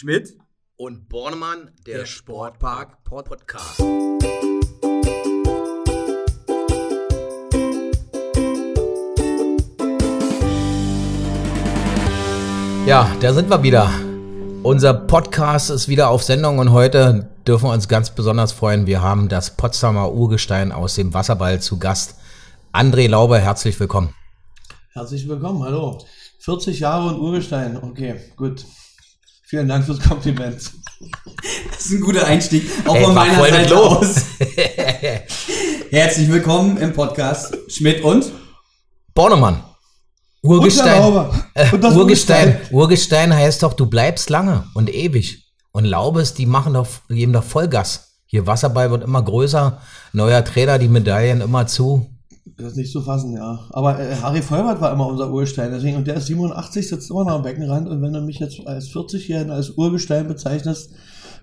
Schmidt und Bornemann, der, Der Sportpark Podcast. Ja, da sind wir wieder. Unser Podcast ist wieder auf Sendung und heute dürfen wir uns ganz besonders freuen. Wir haben das Potsdamer Urgestein aus dem Wasserball zu Gast. André Lauber, herzlich willkommen. Herzlich willkommen, hallo. 40 Jahre und Urgestein, okay, gut. Vielen Dank fürs Kompliment. Das ist ein guter Einstieg, auch Ey, von meiner Seite Lob. aus. Herzlich willkommen im Podcast Schmidt und Bornemann. Urgestein. Äh, Urgestein. Urgestein. Urgestein heißt doch, du bleibst lange und ewig. Und Laubes, die machen doch, geben doch Vollgas. Hier Wasserball wird immer größer, neuer Trainer, die Medaillen immer zu. Das ist nicht zu fassen, ja. Aber äh, Harry Vollbart war immer unser Urgestein, deswegen, und der ist 87, sitzt immer noch am Beckenrand, und wenn du mich jetzt als 40-Jährigen als Urgestein bezeichnest,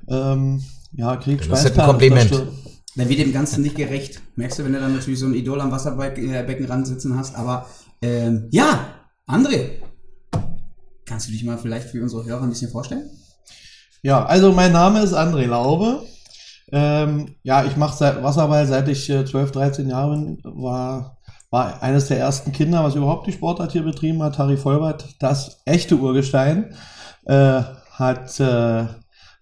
ähm, ja, krieg ich Das ist ein Schweißperlen auf Kompliment. dann wird dem Ganzen nicht gerecht. Merkst du, wenn du dann natürlich so ein Idol am Wasserbeckenrand sitzen hast. Aber ähm, ja, André, kannst du dich mal vielleicht für unsere Hörer ein bisschen vorstellen? Ja, also mein Name ist André Laube. Ähm, ja, ich mache Wasserball, seit ich äh, 12, 13 Jahre bin, war, war eines der ersten Kinder, was überhaupt die Sportart hier betrieben hat. Harry Vollbart, das echte Urgestein, äh, hat, äh,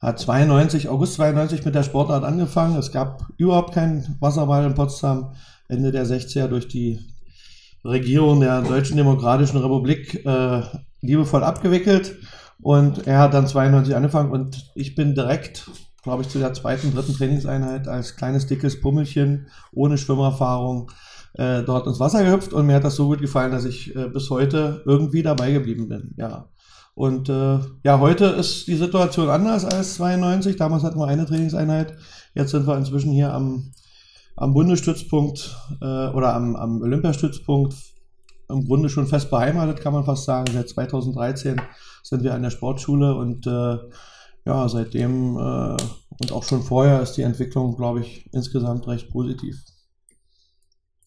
hat 92, August 92 mit der Sportart angefangen. Es gab überhaupt keinen Wasserball in Potsdam. Ende der 60er durch die Regierung der Deutschen Demokratischen Republik äh, liebevoll abgewickelt. Und er hat dann 92 angefangen und ich bin direkt, glaube ich, zu der zweiten, dritten Trainingseinheit als kleines, dickes Pummelchen ohne Schwimmerfahrung äh, dort ins Wasser gehüpft und mir hat das so gut gefallen, dass ich äh, bis heute irgendwie dabei geblieben bin. Ja. Und äh, ja, heute ist die Situation anders als 92. Damals hatten wir eine Trainingseinheit. Jetzt sind wir inzwischen hier am, am Bundesstützpunkt äh, oder am, am Olympiastützpunkt im Grunde schon fest beheimatet, kann man fast sagen. Seit 2013 sind wir an der Sportschule und äh, ja, seitdem äh, und auch schon vorher ist die Entwicklung, glaube ich, insgesamt recht positiv.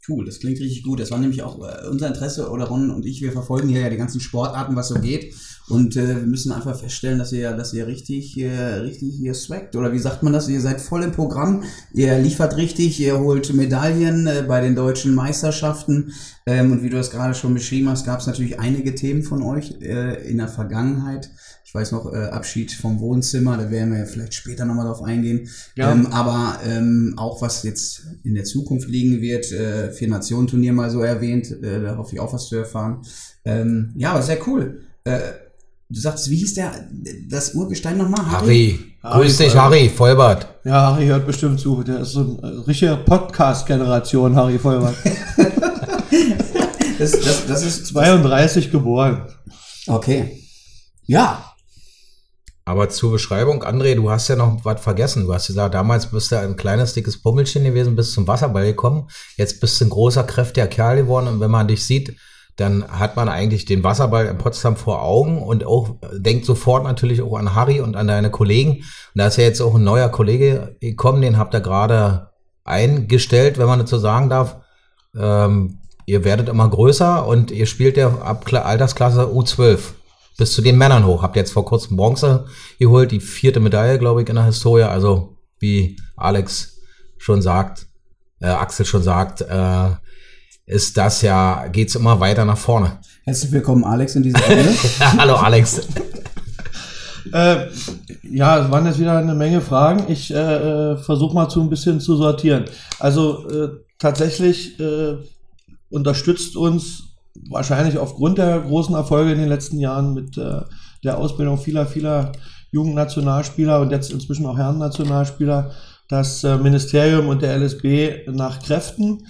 Cool, das klingt richtig gut. Das war nämlich auch äh, unser Interesse, oder Ron und ich, wir verfolgen hier ja die ganzen Sportarten, was so geht. Und äh, wir müssen einfach feststellen, dass ihr, dass ihr richtig, äh, richtig hier swaggt. Oder wie sagt man das? Ihr seid voll im Programm, ihr liefert richtig, ihr holt Medaillen äh, bei den deutschen Meisterschaften. Ähm, und wie du das gerade schon beschrieben hast, gab es natürlich einige Themen von euch äh, in der Vergangenheit. Ich weiß noch, äh, Abschied vom Wohnzimmer, da werden wir ja vielleicht später nochmal drauf eingehen. Ja. Ähm, aber ähm, auch was jetzt in der Zukunft liegen wird, äh, Vier-Nationen-Turnier mal so erwähnt, äh, da hoffe ich auch was zu erfahren. Ähm, ja, aber sehr cool. Äh, du sagst, wie hieß der, das Urgestein nochmal? Harry. Harry Grüß dich. Harry. Vollbart. Ja, Harry hört bestimmt zu. Der ist so eine richtige Podcast-Generation, Harry Vollbart. Das, das, das ist 32 geboren. Okay. Ja. Aber zur Beschreibung, André, du hast ja noch was vergessen. Du hast gesagt, damals bist du ein kleines, dickes Pummelchen gewesen, bist zum Wasserball gekommen. Jetzt bist du ein großer, kräftiger Kerl geworden. Und wenn man dich sieht, dann hat man eigentlich den Wasserball in Potsdam vor Augen und auch denkt sofort natürlich auch an Harry und an deine Kollegen. Und da ist ja jetzt auch ein neuer Kollege gekommen, den habt ihr gerade eingestellt, wenn man so sagen darf. Ähm, ihr werdet immer größer und ihr spielt ja ab Kla- Altersklasse U12 bis zu den Männern hoch. Habt jetzt vor kurzem Bronze geholt, die vierte Medaille, glaube ich, in der Historie. Also wie Alex schon sagt, äh, Axel schon sagt, äh, ist das ja, geht's immer weiter nach vorne. Herzlich willkommen, Alex, in dieser Runde. Hallo Alex. Äh, ja, es waren jetzt wieder eine Menge Fragen. Ich äh, äh, versuche mal zu ein bisschen zu sortieren. Also äh, tatsächlich äh, unterstützt uns wahrscheinlich aufgrund der großen Erfolge in den letzten Jahren mit äh, der Ausbildung vieler, vieler Jugendnationalspieler und jetzt inzwischen auch Herrennationalspieler das äh, Ministerium und der LSB nach Kräften.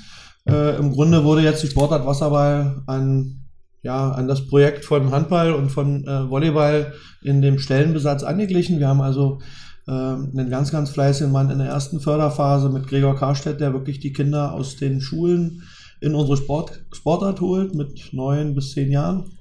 Äh, Im Grunde wurde jetzt die Sportart Wasserball an, ja, an das Projekt von Handball und von äh, Volleyball in dem Stellenbesatz angeglichen. Wir haben also ähm, einen ganz, ganz fleißigen Mann in der ersten Förderphase mit Gregor Karstedt, der wirklich die Kinder aus den Schulen in unsere Sport, Sportart holt mit neun bis zehn Jahren.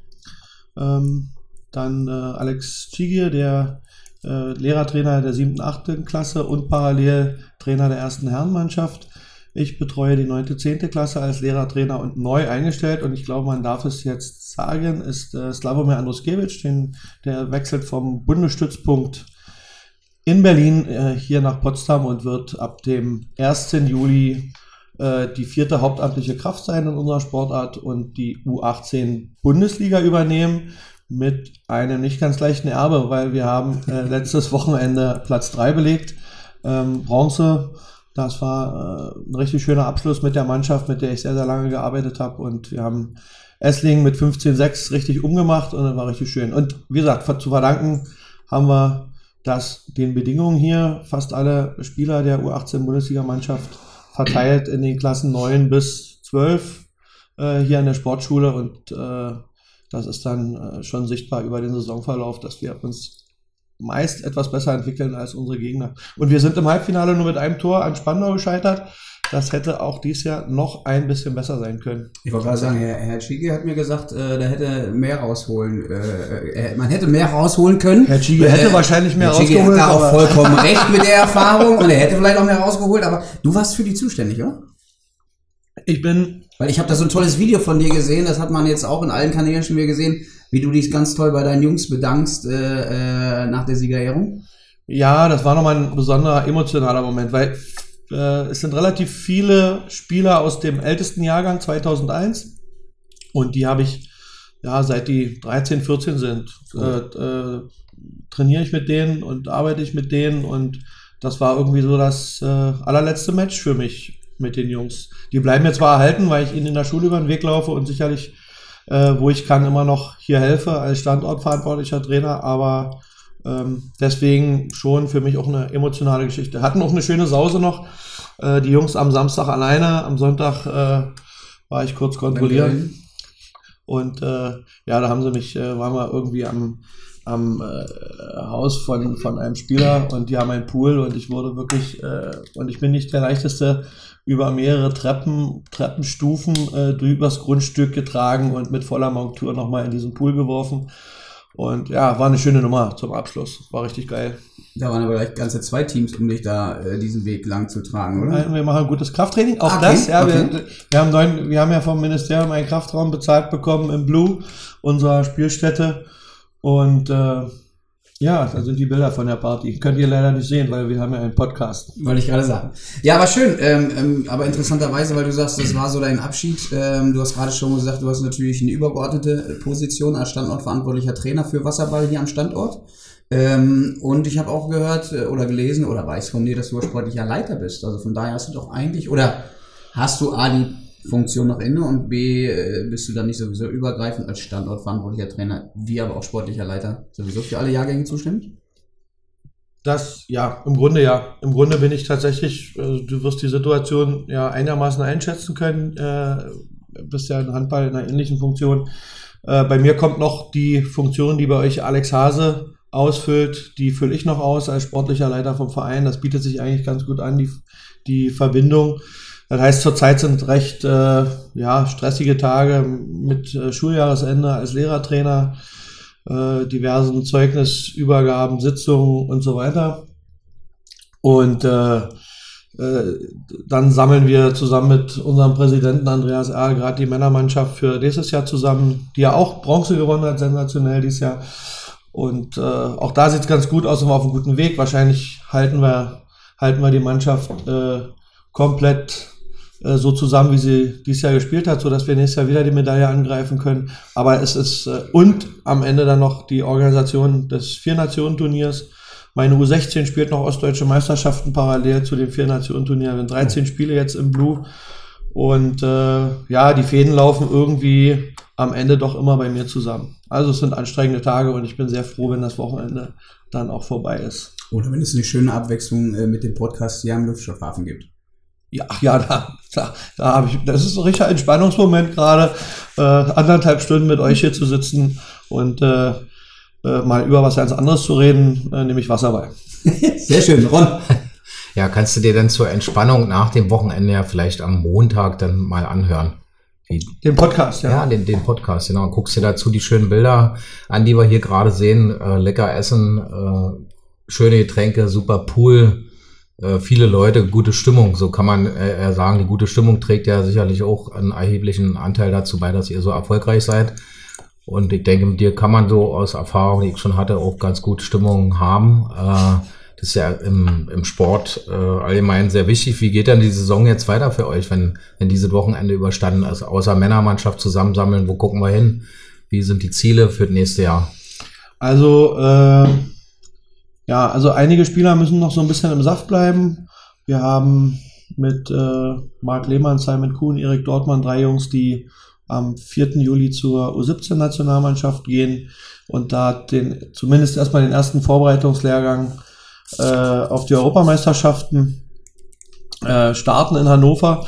Ähm, dann äh, Alex Chigier, der äh, Lehrertrainer der siebten, achten Klasse und parallel Trainer der ersten Herrenmannschaft. Ich betreue die 9., 10. Klasse als Lehrertrainer und neu eingestellt und ich glaube, man darf es jetzt sagen, ist äh, Slavomir Andruskewitsch, den, der wechselt vom Bundesstützpunkt in Berlin äh, hier nach Potsdam und wird ab dem 1. Juli äh, die vierte hauptamtliche Kraft sein in unserer Sportart und die U18 Bundesliga übernehmen mit einem nicht ganz leichten Erbe, weil wir haben äh, letztes Wochenende Platz 3 belegt, ähm, Bronze. Das war äh, ein richtig schöner Abschluss mit der Mannschaft, mit der ich sehr, sehr lange gearbeitet habe und wir haben Essling mit 15-6 richtig umgemacht und das war richtig schön. Und wie gesagt, zu verdanken haben wir das den Bedingungen hier. Fast alle Spieler der U18-Bundesliga-Mannschaft verteilt in den Klassen 9 bis 12 äh, hier an der Sportschule und äh, das ist dann äh, schon sichtbar über den Saisonverlauf, dass wir uns meist etwas besser entwickeln als unsere Gegner. Und wir sind im Halbfinale nur mit einem Tor an Spandau gescheitert. Das hätte auch dies Jahr noch ein bisschen besser sein können. Ich wollte gerade sagen, Herr, Herr Schigi hat mir gesagt, äh, da hätte mehr rausholen. Äh, äh man hätte mehr rausholen können. Herr Schigi hätte wahrscheinlich mehr Herr Schigi rausgeholt. hat da auch vollkommen recht mit der Erfahrung und er hätte vielleicht auch mehr rausgeholt, aber du warst für die zuständig, oder? Ich bin. Weil ich habe da so ein tolles Video von dir gesehen, das hat man jetzt auch in allen Kanälen schon wieder gesehen, wie du dich ganz toll bei deinen Jungs bedankst äh, äh, nach der Siegerehrung. Ja, das war nochmal ein besonderer emotionaler Moment, weil äh, es sind relativ viele Spieler aus dem ältesten Jahrgang 2001 und die habe ich ja seit die 13, 14 sind cool. äh, äh, trainiere ich mit denen und arbeite ich mit denen und das war irgendwie so das äh, allerletzte Match für mich mit den Jungs. Die bleiben mir zwar erhalten, weil ich ihnen in der Schule über den Weg laufe und sicherlich, äh, wo ich kann, immer noch hier helfe als standortverantwortlicher Trainer, aber ähm, deswegen schon für mich auch eine emotionale Geschichte. Hatten auch eine schöne Sause noch. Äh, die Jungs am Samstag alleine, am Sonntag äh, war ich kurz kontrollieren. Und äh, ja, da haben sie mich, äh, waren wir irgendwie am, am äh, Haus von, von einem Spieler und die haben einen Pool und ich wurde wirklich, äh, und ich bin nicht der leichteste, über mehrere Treppen, Treppenstufen äh, übers Grundstück getragen und mit voller Montur nochmal in diesen Pool geworfen. Und ja, war eine schöne Nummer zum Abschluss. War richtig geil. Da waren aber gleich ganze zwei Teams, um dich da äh, diesen Weg lang zu tragen, oder? Wir machen gutes Krafttraining. Auch Okay, das, ja. okay. Wir, wir, haben neuen, wir haben ja vom Ministerium einen Kraftraum bezahlt bekommen im Blue, unserer Spielstätte. Und äh, ja, da sind die Bilder von der Party. Könnt ihr leider nicht sehen, weil wir haben ja einen Podcast. Wollte ich gerade sagen. Ja, aber schön. Ähm, ähm, aber interessanterweise, weil du sagst, das war so dein Abschied. Ähm, du hast gerade schon gesagt, du hast natürlich eine übergeordnete Position als standortverantwortlicher Trainer für Wasserball hier am Standort. Ähm, und ich habe auch gehört äh, oder gelesen oder weiß von dir, dass du sportlicher Leiter bist. Also von daher hast du doch eigentlich, oder hast du A, Funktion noch inne und B, äh, bist du dann nicht sowieso übergreifend als standortverantwortlicher Trainer, wie aber auch sportlicher Leiter sowieso für alle Jahrgänge zuständig? Das, ja, im Grunde ja. Im Grunde bin ich tatsächlich, äh, du wirst die Situation ja einigermaßen einschätzen können, äh, bist ja in Handball in einer ähnlichen Funktion. Äh, bei mir kommt noch die Funktion, die bei euch Alex Hase ausfüllt, die fülle ich noch aus als sportlicher Leiter vom Verein. Das bietet sich eigentlich ganz gut an, die, die Verbindung. Das heißt, zurzeit sind recht äh, ja, stressige Tage mit äh, Schuljahresende als Lehrertrainer, äh, diversen Zeugnisübergaben, Sitzungen und so weiter. Und äh, äh, dann sammeln wir zusammen mit unserem Präsidenten Andreas R. gerade die Männermannschaft für nächstes Jahr zusammen, die ja auch Bronze gewonnen hat, sensationell dieses Jahr. Und äh, auch da sieht es ganz gut aus und wir auf einem guten Weg. Wahrscheinlich halten wir, halten wir die Mannschaft äh, komplett äh, so zusammen, wie sie dieses Jahr gespielt hat, sodass wir nächstes Jahr wieder die Medaille angreifen können. Aber es ist, äh, und am Ende dann noch die Organisation des Vier-Nationen-Turniers. Meine U16 spielt noch ostdeutsche Meisterschaften parallel zu dem Vier-Nationen-Turnier. Wir haben 13 Spiele jetzt im Blue. Und äh, ja, die Fäden laufen irgendwie am Ende doch immer bei mir zusammen. Also es sind anstrengende Tage und ich bin sehr froh, wenn das Wochenende dann auch vorbei ist. Oder wenn es eine schöne Abwechslung äh, mit dem Podcast hier am Luftschiffhafen gibt. Ja, ach ja, da, da, da habe ich, das ist ein richtiger Entspannungsmoment gerade, äh, anderthalb Stunden mit euch hier zu sitzen und äh, äh, mal über was ganz anderes zu reden, äh, nämlich Wasserball. Sehr schön, Ron. Ja, kannst du dir dann zur Entspannung nach dem Wochenende ja vielleicht am Montag dann mal anhören. Die, Den Podcast, ja. ja, den, den Podcast, genau. Guckst dir dazu die schönen Bilder an, die wir hier gerade sehen. Äh, lecker essen, äh, schöne Getränke, super Pool. Äh, viele Leute, gute Stimmung, so kann man äh, sagen. Die gute Stimmung trägt ja sicherlich auch einen erheblichen Anteil dazu bei, dass ihr so erfolgreich seid. Und ich denke, mit dir kann man so aus Erfahrung, die ich schon hatte, auch ganz gut Stimmung haben. Äh, das ist ja im, im Sport allgemein sehr wichtig. Wie geht denn die Saison jetzt weiter für euch, wenn, wenn dieses Wochenende überstanden ist? Außer Männermannschaft zusammensammeln, wo gucken wir hin? Wie sind die Ziele für das nächste Jahr? Also, äh, ja, also einige Spieler müssen noch so ein bisschen im Saft bleiben. Wir haben mit äh, Marc Lehmann, Simon Kuhn, Erik Dortmann drei Jungs, die am 4. Juli zur U17-Nationalmannschaft gehen und da den, zumindest erstmal den ersten Vorbereitungslehrgang äh, auf die Europameisterschaften äh, starten in Hannover.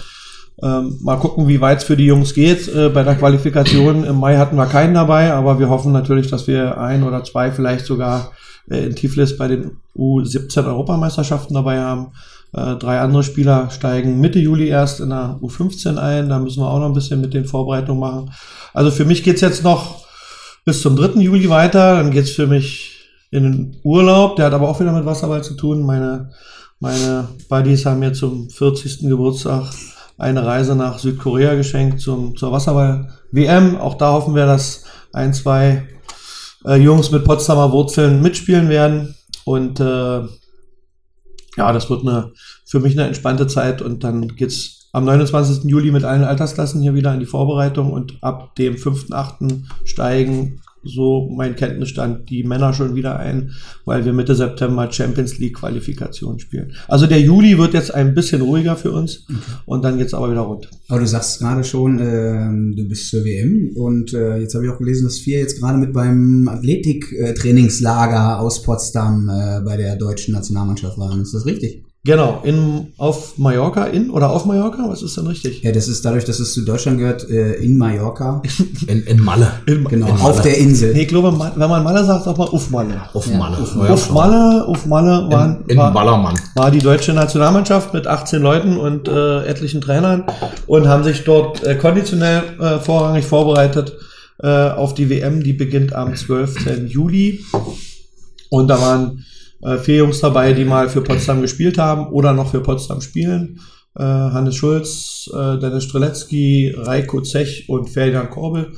Ähm, mal gucken, wie weit es für die Jungs geht. Äh, bei der Qualifikation im Mai hatten wir keinen dabei, aber wir hoffen natürlich, dass wir ein oder zwei vielleicht sogar in Tiflis bei den U17 Europameisterschaften dabei haben. Äh, drei andere Spieler steigen Mitte Juli erst in der U15 ein. Da müssen wir auch noch ein bisschen mit den Vorbereitungen machen. Also für mich geht's jetzt noch bis zum 3. Juli weiter. Dann geht's für mich in den Urlaub. Der hat aber auch wieder mit Wasserball zu tun. Meine, meine Buddies haben mir zum 40. Geburtstag eine Reise nach Südkorea geschenkt zum, zur Wasserball-WM. Auch da hoffen wir, dass ein, zwei äh, Jungs mit Potsdamer Wurzeln mitspielen werden. Und äh, ja, das wird eine, für mich eine entspannte Zeit. Und dann geht's am 29. Juli mit allen Altersklassen hier wieder in die Vorbereitung. Und ab dem 5.8. steigen so mein Kenntnisstand, die Männer schon wieder ein, weil wir Mitte September Champions League Qualifikation spielen. Also der Juli wird jetzt ein bisschen ruhiger für uns okay. und dann geht's aber wieder rund. Aber du sagst gerade schon, äh, du bist zur WM und äh, jetzt habe ich auch gelesen, dass wir jetzt gerade mit beim Athletik-Trainingslager aus Potsdam äh, bei der deutschen Nationalmannschaft waren. Ist das richtig? Genau, in, auf Mallorca, in oder auf Mallorca? Was ist denn richtig? Ja, das ist dadurch, dass es zu Deutschland gehört, äh, in Mallorca. In, in Malle. In, genau, in Malle. auf der Insel. Nee, ich glaube, wenn man Malle sagt, sagt man auf Malle. Auf Malle. Ja, auf, Malle. auf Malle, auf Malle waren, in, in war, Ballermann. war die deutsche Nationalmannschaft mit 18 Leuten und äh, etlichen Trainern und haben sich dort äh, konditionell äh, vorrangig vorbereitet äh, auf die WM, die beginnt am 12. Juli. Und da waren äh, vier Jungs dabei, die mal für Potsdam gespielt haben oder noch für Potsdam spielen. Äh, Hannes Schulz, äh, Dennis Strelecki, Reiko Zech und Ferdinand Korbel.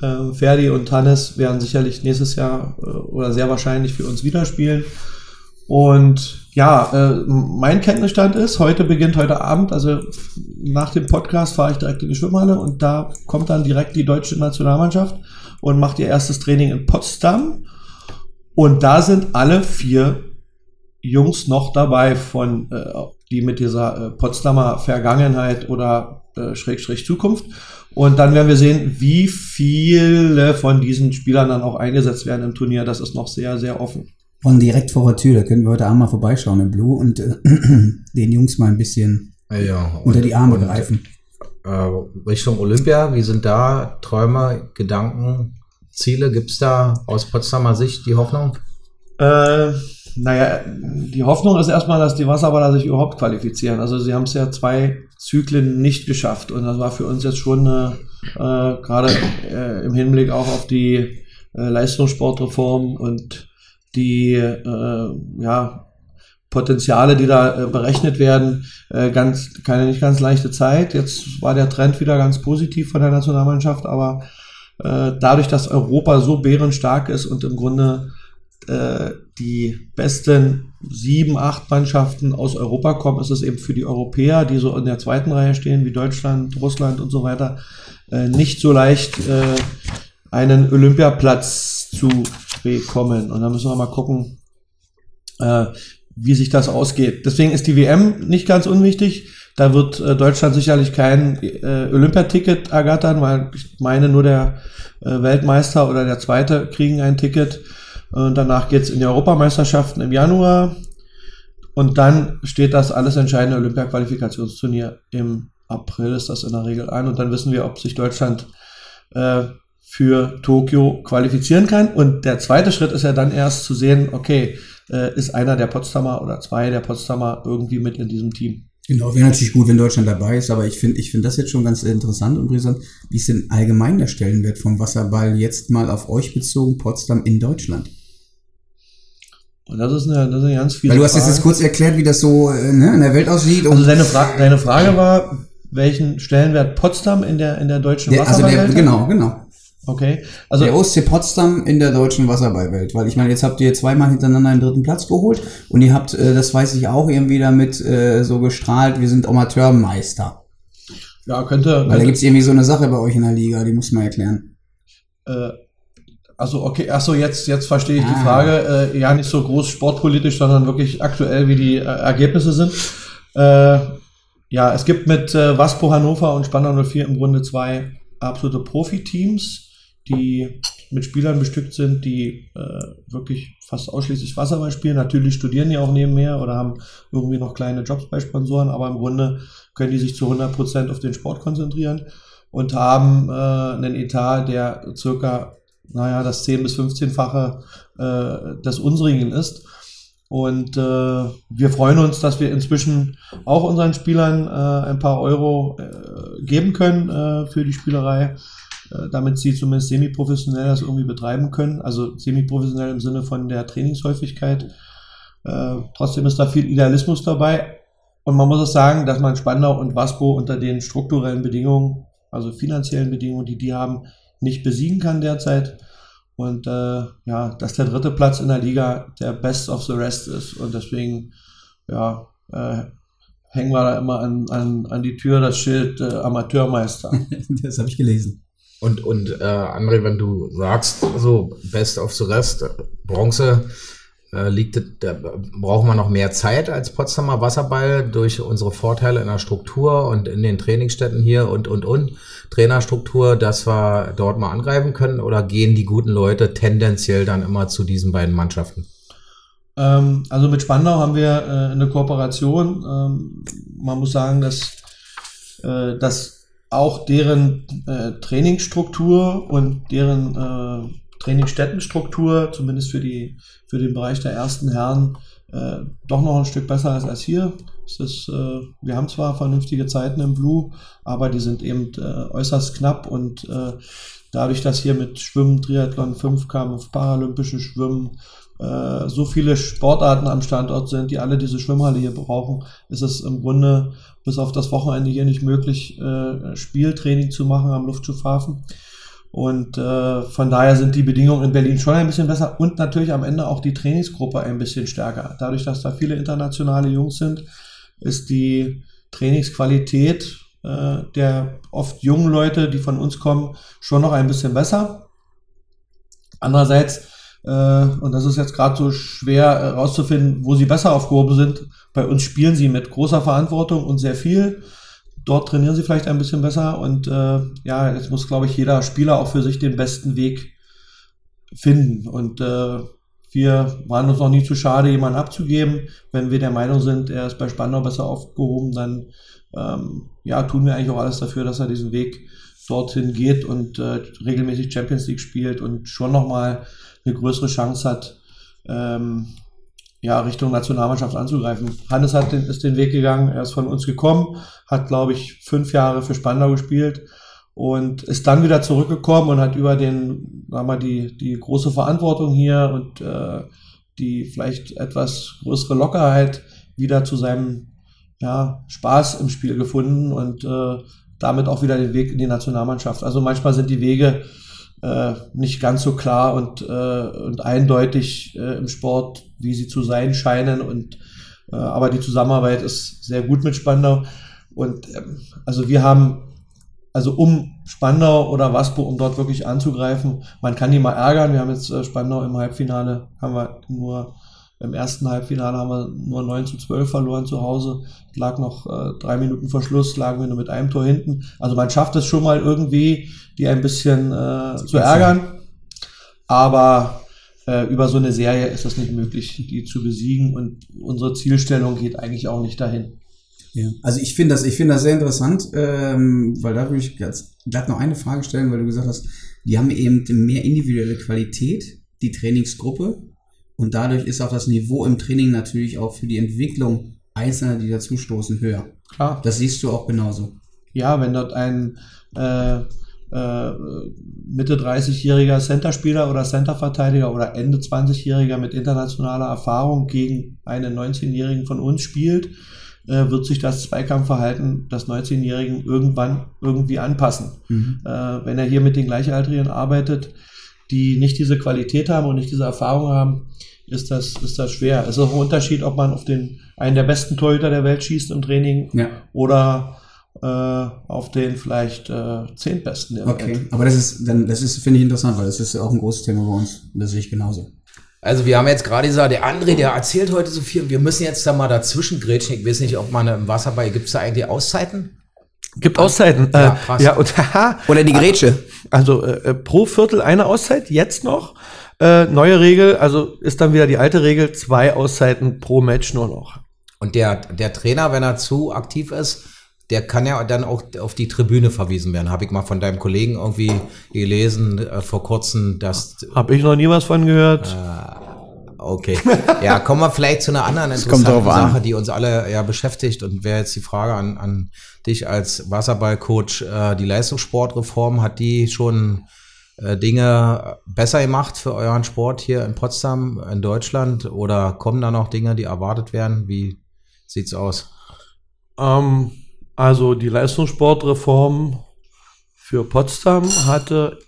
Äh, Ferdi und Hannes werden sicherlich nächstes Jahr äh, oder sehr wahrscheinlich für uns wieder spielen. Und ja, äh, mein Kenntnisstand ist, heute beginnt heute Abend, also nach dem Podcast fahre ich direkt in die Schwimmhalle und da kommt dann direkt die deutsche Nationalmannschaft und macht ihr erstes Training in Potsdam. Und da sind alle vier Jungs noch dabei von, äh, die mit dieser äh, Potsdamer Vergangenheit oder äh, Schrägstrich Zukunft. Und dann werden wir sehen, wie viele von diesen Spielern dann auch eingesetzt werden im Turnier. Das ist noch sehr, sehr offen. Und direkt vor der Tür, da können wir heute Abend mal vorbeischauen im Blue und äh, den Jungs mal ein bisschen ja, unter die Arme greifen. Äh, Richtung Olympia, wie sind da Träume, Gedanken, Ziele? Gibt es da aus Potsdamer Sicht die Hoffnung? Äh, naja, die Hoffnung ist erstmal, dass die Wasserballer sich überhaupt qualifizieren. Also sie haben es ja zwei Zyklen nicht geschafft und das war für uns jetzt schon äh, gerade äh, im Hinblick auch auf die äh, Leistungssportreform und die äh, ja, Potenziale, die da äh, berechnet werden, äh, ganz keine nicht ganz leichte Zeit. Jetzt war der Trend wieder ganz positiv von der Nationalmannschaft, aber äh, dadurch, dass Europa so bärenstark ist und im Grunde äh, die besten sieben, acht Mannschaften aus Europa kommen, ist es eben für die Europäer, die so in der zweiten Reihe stehen, wie Deutschland, Russland und so weiter, äh, nicht so leicht äh, einen Olympiaplatz zu bekommen. Und da müssen wir mal gucken, äh, wie sich das ausgeht. Deswegen ist die WM nicht ganz unwichtig. Da wird äh, Deutschland sicherlich kein äh, Olympiaticket ergattern, weil ich meine, nur der äh, Weltmeister oder der Zweite kriegen ein Ticket. Und danach geht's in die Europameisterschaften im Januar. Und dann steht das alles entscheidende Olympia-Qualifikationsturnier im April, ist das in der Regel an. Und dann wissen wir, ob sich Deutschland äh, für Tokio qualifizieren kann. Und der zweite Schritt ist ja dann erst zu sehen, okay, äh, ist einer der Potsdamer oder zwei der Potsdamer irgendwie mit in diesem Team. Genau, wäre natürlich gut, wenn Deutschland dabei ist, aber ich finde ich finde das jetzt schon ganz interessant und brisant. Wie ist denn allgemein der Stellenwert vom Wasserball jetzt mal auf euch bezogen, Potsdam in Deutschland? Und das ist eine, das ist eine ganz fiese Weil du hast jetzt, Frage. jetzt kurz erklärt, wie das so äh, ne, in der Welt aussieht. Und Also deine, Fra deine Frage war, welchen Stellenwert Potsdam in der, in der deutschen der, also der, genau, genau. Okay. Also der OSC Potsdam in der deutschen Wasserballwelt. Weil ich meine, jetzt habt ihr zweimal hintereinander einen dritten Platz geholt und ihr habt, äh, das weiß ich auch, irgendwie damit äh, so gestrahlt, wir sind Amateurmeister. ja, könnte, Weil da könnte gibt's irgendwie so eine Sache bei euch in der Liga, die muss man erklären. äh, also okay, achso, jetzt, jetzt verstehe ich die Ah. Frage. Äh, ja, nicht so groß sportpolitisch, sondern wirklich aktuell, wie die äh, Ergebnisse sind. Äh, ja, es gibt mit äh, Waspo Hannover und Spandau 04 im Grunde zwei absolute Profiteams, die mit Spielern bestückt sind, die äh, wirklich fast ausschließlich Wasserball spielen. Natürlich studieren die auch nebenher oder haben irgendwie noch kleine Jobs bei Sponsoren, aber im Grunde können die sich zu 100% auf den Sport konzentrieren und haben äh, einen Etat, der circa, naja, das 10- bis 15-fache äh, des unsrigen ist. Und äh, wir freuen uns, dass wir inzwischen auch unseren Spielern äh, ein paar Euro äh, geben können äh, für die Spielerei, damit sie zumindest semi-professionell das irgendwie betreiben können. Also semi-professionell im Sinne von der Trainingshäufigkeit. Äh, trotzdem ist da viel Idealismus dabei. Und man muss auch sagen, dass man Spandau und Waspo unter den strukturellen Bedingungen, also finanziellen Bedingungen, die die haben, nicht besiegen kann derzeit. Und äh, ja, dass der dritte Platz in der Liga der Best of the Rest ist. Und deswegen, ja, äh, hängen wir da immer an, an, an die Tür das Schild äh, Amateurmeister. das habe ich gelesen. Und, und äh, André, wenn du sagst, so Best of the Rest, Bronze, äh, liegt, da brauchen wir noch mehr Zeit als Potsdamer Wasserball durch unsere Vorteile in der Struktur und in den Trainingsstätten hier und, und, und Trainerstruktur, dass wir dort mal angreifen können? Oder gehen die guten Leute tendenziell dann immer zu diesen beiden Mannschaften? Ähm, also mit Spandau haben wir äh, eine Kooperation. Ähm, man muss sagen, dass, äh, dass auch deren äh, Trainingsstruktur und deren äh, Trainingsstättenstruktur, zumindest für, die, für den Bereich der ersten Herren, äh, doch noch ein Stück besser ist als hier. Es ist, äh, wir haben zwar vernünftige Zeiten im Blue, aber die sind eben äh, äußerst knapp und äh, dadurch, dass hier mit Schwimmen, Triathlon, Fünfkampf, Paralympische Schwimmen, äh, so viele Sportarten am Standort sind, die alle diese Schwimmhalle hier brauchen, ist es im Grunde bis auf das Wochenende hier nicht möglich, äh, Spieltraining zu machen am Luftschiffhafen. Und äh, von daher sind die Bedingungen in Berlin schon ein bisschen besser und natürlich am Ende auch die Trainingsgruppe ein bisschen stärker. Dadurch, dass da viele internationale Jungs sind, ist die Trainingsqualität äh, der oft jungen Leute, die von uns kommen, schon noch ein bisschen besser. Andererseits, äh, und das ist jetzt gerade so schwer herauszufinden, wo sie besser aufgehoben sind, bei uns spielen sie mit großer Verantwortung und sehr viel. Dort trainieren sie vielleicht ein bisschen besser und äh, ja, jetzt muss, glaube ich, jeder Spieler auch für sich den besten Weg finden. Und äh, wir waren uns noch nie zu schade, jemanden abzugeben. Wenn wir der Meinung sind, er ist bei Spandau besser aufgehoben, dann ähm, ja, tun wir eigentlich auch alles dafür, dass er diesen Weg dorthin geht und äh, regelmäßig Champions League spielt und schon nochmal eine größere Chance hat, ähm, ja, Richtung Nationalmannschaft anzugreifen. Hannes hat den, ist den Weg gegangen, er ist von uns gekommen, hat, glaube ich, fünf Jahre für Spandau gespielt und ist dann wieder zurückgekommen und hat über den, sagen wir mal, die, die große Verantwortung hier und äh, die vielleicht etwas größere Lockerheit wieder zu seinem ja, Spaß im Spiel gefunden und äh, damit auch wieder den Weg in die Nationalmannschaft. Also manchmal sind die Wege äh, nicht ganz so klar und, äh, und eindeutig äh, im Sport, wie sie zu sein scheinen. Und äh, aber die Zusammenarbeit ist sehr gut mit Spandau. Und ähm, also wir haben, also um Spandau oder Waspo, um dort wirklich anzugreifen, man kann die mal ärgern. Wir haben jetzt äh, Spandau im Halbfinale, haben wir nur im ersten Halbfinale haben wir nur 9 zu 12 verloren zu Hause. Lag noch äh, drei Minuten vor Schluss, lagen wir nur mit einem Tor hinten. Also man schafft es schon mal irgendwie, die ein bisschen äh, zu ärgern. Aber äh, über so eine Serie ist es nicht möglich, die zu besiegen. Und unsere Zielstellung geht eigentlich auch nicht dahin. Ja. Also ich finde das, ich finde das sehr interessant, ähm, weil da würde ich ganz glatt noch eine Frage stellen, weil du gesagt hast, die haben eben mehr individuelle Qualität, die Trainingsgruppe, und dadurch ist auch das Niveau im Training natürlich auch für die Entwicklung Einzelner, die dazustoßen, höher. Klar. Das siehst du auch genauso. Ja, wenn dort ein äh, äh, Mitte 30-jähriger Centerspieler oder Centerverteidiger oder Ende 20-jähriger mit internationaler Erfahrung gegen einen 19-jährigen von uns spielt, äh, wird sich das Zweikampfverhalten des 19-jährigen irgendwann irgendwie anpassen. Mhm. Äh, wenn er hier mit den Gleichaltrigen arbeitet, die nicht diese Qualität haben und nicht diese Erfahrung haben, ist das, ist das schwer. Es ist auch ein Unterschied, ob man auf den einen der besten Torhüter der Welt schießt im Training Ja. oder äh, auf den vielleicht äh, zehn besten der Okay, Welt. aber das ist, dann, das ist, finde ich interessant, weil das ist auch ein großes Thema bei uns. Das sehe ich genauso. Also wir haben jetzt gerade gesagt, der André, der erzählt heute so viel. Wir müssen jetzt da mal dazwischen grätschen. Ich weiß nicht, ob man im Wasserball, gibt es da eigentlich Auszeiten? Gibt Auszeiten. Ja, äh, krass. ja und haha, Oder die Grätsche. also äh, pro Viertel eine Auszeit, jetzt noch. Äh, neue Regel, also ist dann wieder die alte Regel, zwei Auszeiten pro Match nur noch. Und der, der Trainer, wenn er zu aktiv ist, der kann ja dann auch auf die Tribüne verwiesen werden. Habe ich mal von deinem Kollegen irgendwie gelesen äh, vor kurzem, dass Habe ich noch nie was von gehört. Okay. Ja, kommen wir vielleicht zu einer anderen kommt interessanten. Sache, die uns alle ja beschäftigt. Und wäre jetzt die Frage an, an dich als Wasserballcoach, äh, die Leistungssportreform, hat die schon äh, Dinge besser gemacht für euren Sport hier in Potsdam, in Deutschland? Oder kommen da noch Dinge, die erwartet werden? Wie sieht's aus? Ähm, also die Leistungssportreform für Potsdam hatte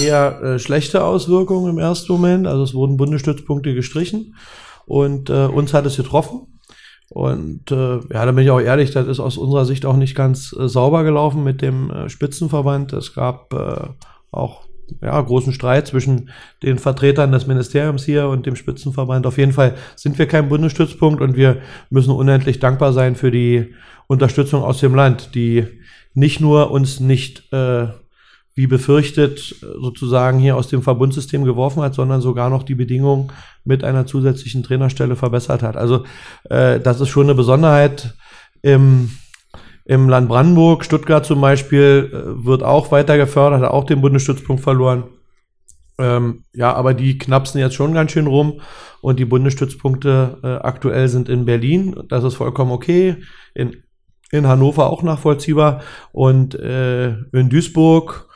eher äh, schlechte Auswirkungen im ersten Moment. Also es wurden Bundesstützpunkte gestrichen und äh, uns hat es getroffen. Und äh, ja, da bin ich auch ehrlich, das ist aus unserer Sicht auch nicht ganz äh, sauber gelaufen mit dem äh, Spitzenverband. Es gab äh, auch ja, großen Streit zwischen den Vertretern des Ministeriums hier und dem Spitzenverband. Auf jeden Fall sind wir kein Bundesstützpunkt und wir müssen unendlich dankbar sein für die Unterstützung aus dem Land, die nicht nur uns nicht äh, wie befürchtet sozusagen hier aus dem Verbundsystem geworfen hat, sondern sogar noch die Bedingungen mit einer zusätzlichen Trainerstelle verbessert hat. Also äh, das ist schon eine Besonderheit im, im Land Brandenburg. Stuttgart zum Beispiel äh, wird auch weiter gefördert, hat auch den Bundesstützpunkt verloren. Ähm, ja, aber die knapsen jetzt schon ganz schön rum und die Bundesstützpunkte äh, aktuell sind in Berlin. Das ist vollkommen okay. In, in Hannover auch nachvollziehbar und äh, in Duisburg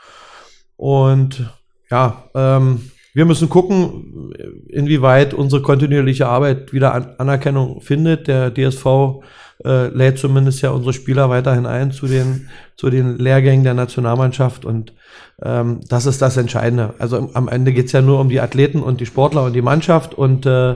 und ja, ähm, wir müssen gucken, inwieweit unsere kontinuierliche Arbeit wieder An Anerkennung findet. Der DSV äh, lädt zumindest ja unsere Spieler weiterhin ein zu den, zu den Lehrgängen der Nationalmannschaft und ähm, das ist das Entscheidende. Also am- Ende geht's ja nur um die Athleten und die Sportler und die Mannschaft und äh,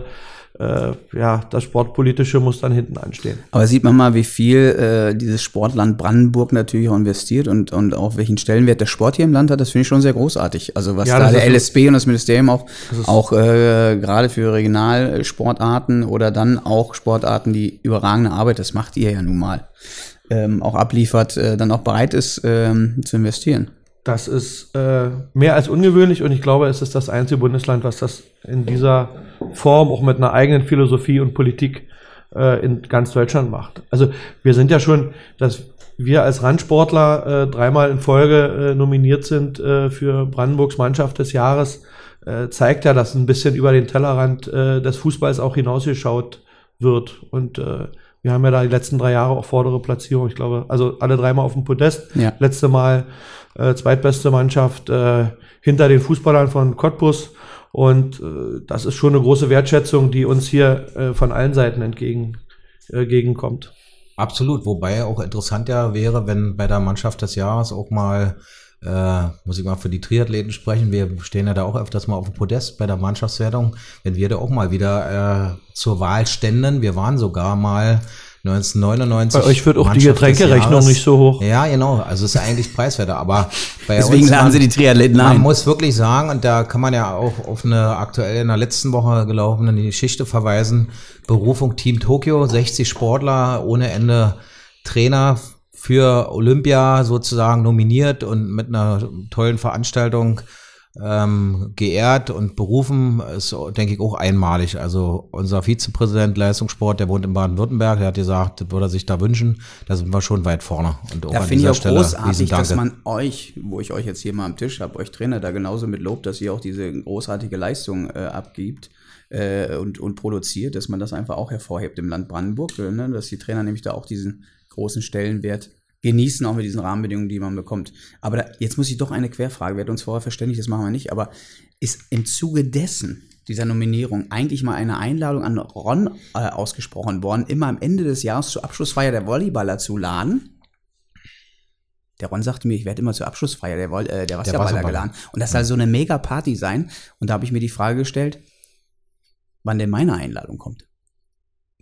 äh, ja, das Sportpolitische muss dann hinten anstehen. Aber sieht man mal, wie viel äh, dieses Sportland Brandenburg natürlich auch investiert und, und auch welchen Stellenwert der Sport hier im Land hat, das finde ich schon sehr großartig. Also was Ja, da der LSB und das Ministerium auch, auch äh, gerade für Regionalsportarten oder dann auch Sportarten, die überragende Arbeit, das macht ihr ja nun mal, ähm, auch abliefert, äh, dann auch bereit ist ähm, zu investieren. Das ist äh, mehr als ungewöhnlich und ich glaube, es ist das einzige Bundesland, was das in dieser Form auch mit einer eigenen Philosophie und Politik äh, in ganz Deutschland macht. Also wir sind ja schon, dass wir als Randsportler äh, dreimal in Folge äh, nominiert sind äh, für Brandenburgs Mannschaft des Jahres, äh, zeigt ja, dass ein bisschen über den Tellerrand äh, des Fußballs auch hinausgeschaut wird. Und äh, wir haben ja da die letzten drei Jahre auch vordere Platzierung. Ich glaube, also alle dreimal auf dem Podest. Ja. Letzte Mal äh, zweitbeste Mannschaft äh, hinter den Fußballern von Cottbus. Und äh, das ist schon eine große Wertschätzung, die uns hier äh, von allen Seiten entgegen, äh, entgegenkommt. Absolut, wobei auch interessant ja wäre, wenn bei der Mannschaft des Jahres auch mal, äh, muss ich mal für die Triathleten sprechen, wir stehen ja da auch öfters mal auf dem Podest bei der Mannschaftswertung, wenn wir da auch mal wieder äh, zur Wahl ständen. Wir waren sogar mal 1999. Bei euch wird auch die Getränkerechnung nicht so hoch. Ja, genau, also es ist eigentlich preiswerter, aber bei Deswegen laden sie die Triathleten man ein. muss wirklich sagen, und da kann man ja auch auf eine aktuell in der letzten Woche gelaufene Geschichte verweisen. Berufung Team Tokio, 60 Sportler ohne Ende Trainer für Olympia sozusagen nominiert und mit einer tollen Veranstaltung ähm, geehrt und berufen, ist, denke ich, auch einmalig. Also unser Vizepräsident Leistungssport, der wohnt in Baden-Württemberg, der hat gesagt, das würde er sich da wünschen. Da sind wir schon weit vorne. Und auch Da an finde ich dieser auch Stelle großartig, dass man euch, wo ich euch jetzt hier mal am Tisch habe, euch Trainer da genauso mit lobt, dass ihr auch diese großartige Leistung äh, abgibt äh, und, und produziert, dass man das einfach auch hervorhebt im Land Brandenburg, ne? dass die Trainer nämlich da auch diesen großen Stellenwert genießen, auch mit diesen Rahmenbedingungen, die man bekommt. Aber da, jetzt muss ich doch eine Querfrage. Wir hatten uns vorher verständigt, das machen wir nicht, aber ist im Zuge dessen, dieser Nominierung, eigentlich mal eine Einladung an Ron äh, ausgesprochen worden, immer am Ende des Jahres zur Abschlussfeier der Volleyballer zu laden? Der Ron sagte mir, ich werde immer zur Abschlussfeier der, Voll äh, der Wasserballer Wasserballer. geladen. Und das soll so eine Mega-Party sein. Und da habe ich mir die Frage gestellt, wann denn meine Einladung kommt.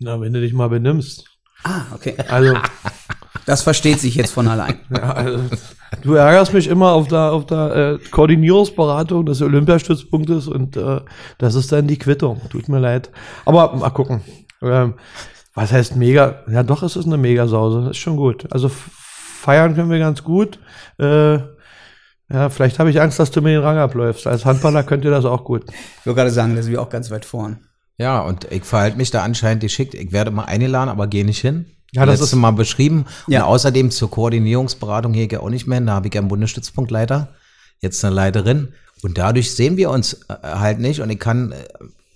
Na, wenn du dich mal benimmst. Ah, okay. Also, Das versteht sich jetzt von allein. ja, also du ärgerst mich immer auf der, auf der äh, Koordinierungsberatung des Olympiastützpunktes und äh, das ist dann die Quittung. Tut mir leid. Aber mal gucken. Ähm, was heißt mega? Ja, doch, es ist eine Megasause. Ist schon gut. Also feiern können wir ganz gut. Äh, ja, vielleicht habe ich Angst, dass du mir den Rang abläufst. Als Handballer könnt ihr das auch gut. Ich wollte gerade sagen, da sind wir auch ganz weit vorn. Ja, und ich verhalte mich da anscheinend geschickt. Ich werde mal eingeladen, aber gehe nicht hin. Ja, das ist- Mal beschrieben. Ja. Und außerdem zur Koordinierungsberatung hier gehe ich auch nicht mehr hin. Da habe ich einen Bundesstützpunktleiter, jetzt eine Leiterin. Und dadurch sehen wir uns äh, halt nicht. Und ich kann äh,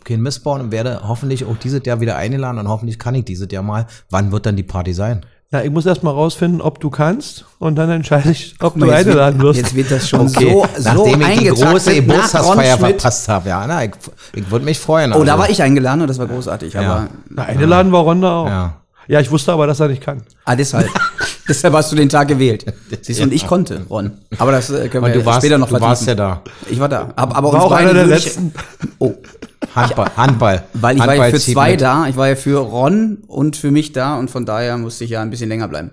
keinen Mist bauen und werde hoffentlich auch dieses Jahr wieder eingeladen. Und hoffentlich kann ich dieses Jahr mal. Wann wird dann die Party sein? Ja, ich muss erst mal rausfinden, ob du kannst und dann entscheide ich, ob Guck du eingeladen wird, wirst. jetzt wird das schon Okay, so, so nachdem ich die große Geburtstagsfeier verpasst habe. Ja, na, ich, ich würde mich freuen. Oh, da also. war ich eingeladen und das war großartig. Aber Na, eingeladen war Ronda auch. Ja. Ja, ich wusste aber, dass er nicht kann. ah, deshalb. deshalb hast du den Tag gewählt. Siehst du, und ich konnte, Ron. Aber das äh, können wir du warst, später noch du warst ja vertiefen. da. Ich war da. Aber, aber War auch einer der letzten. Oh, Handball. Handball. weil ich war ja Handball für zwei mit. da. Ich war ja für Ron und für mich da und von daher musste ich ja ein bisschen länger bleiben.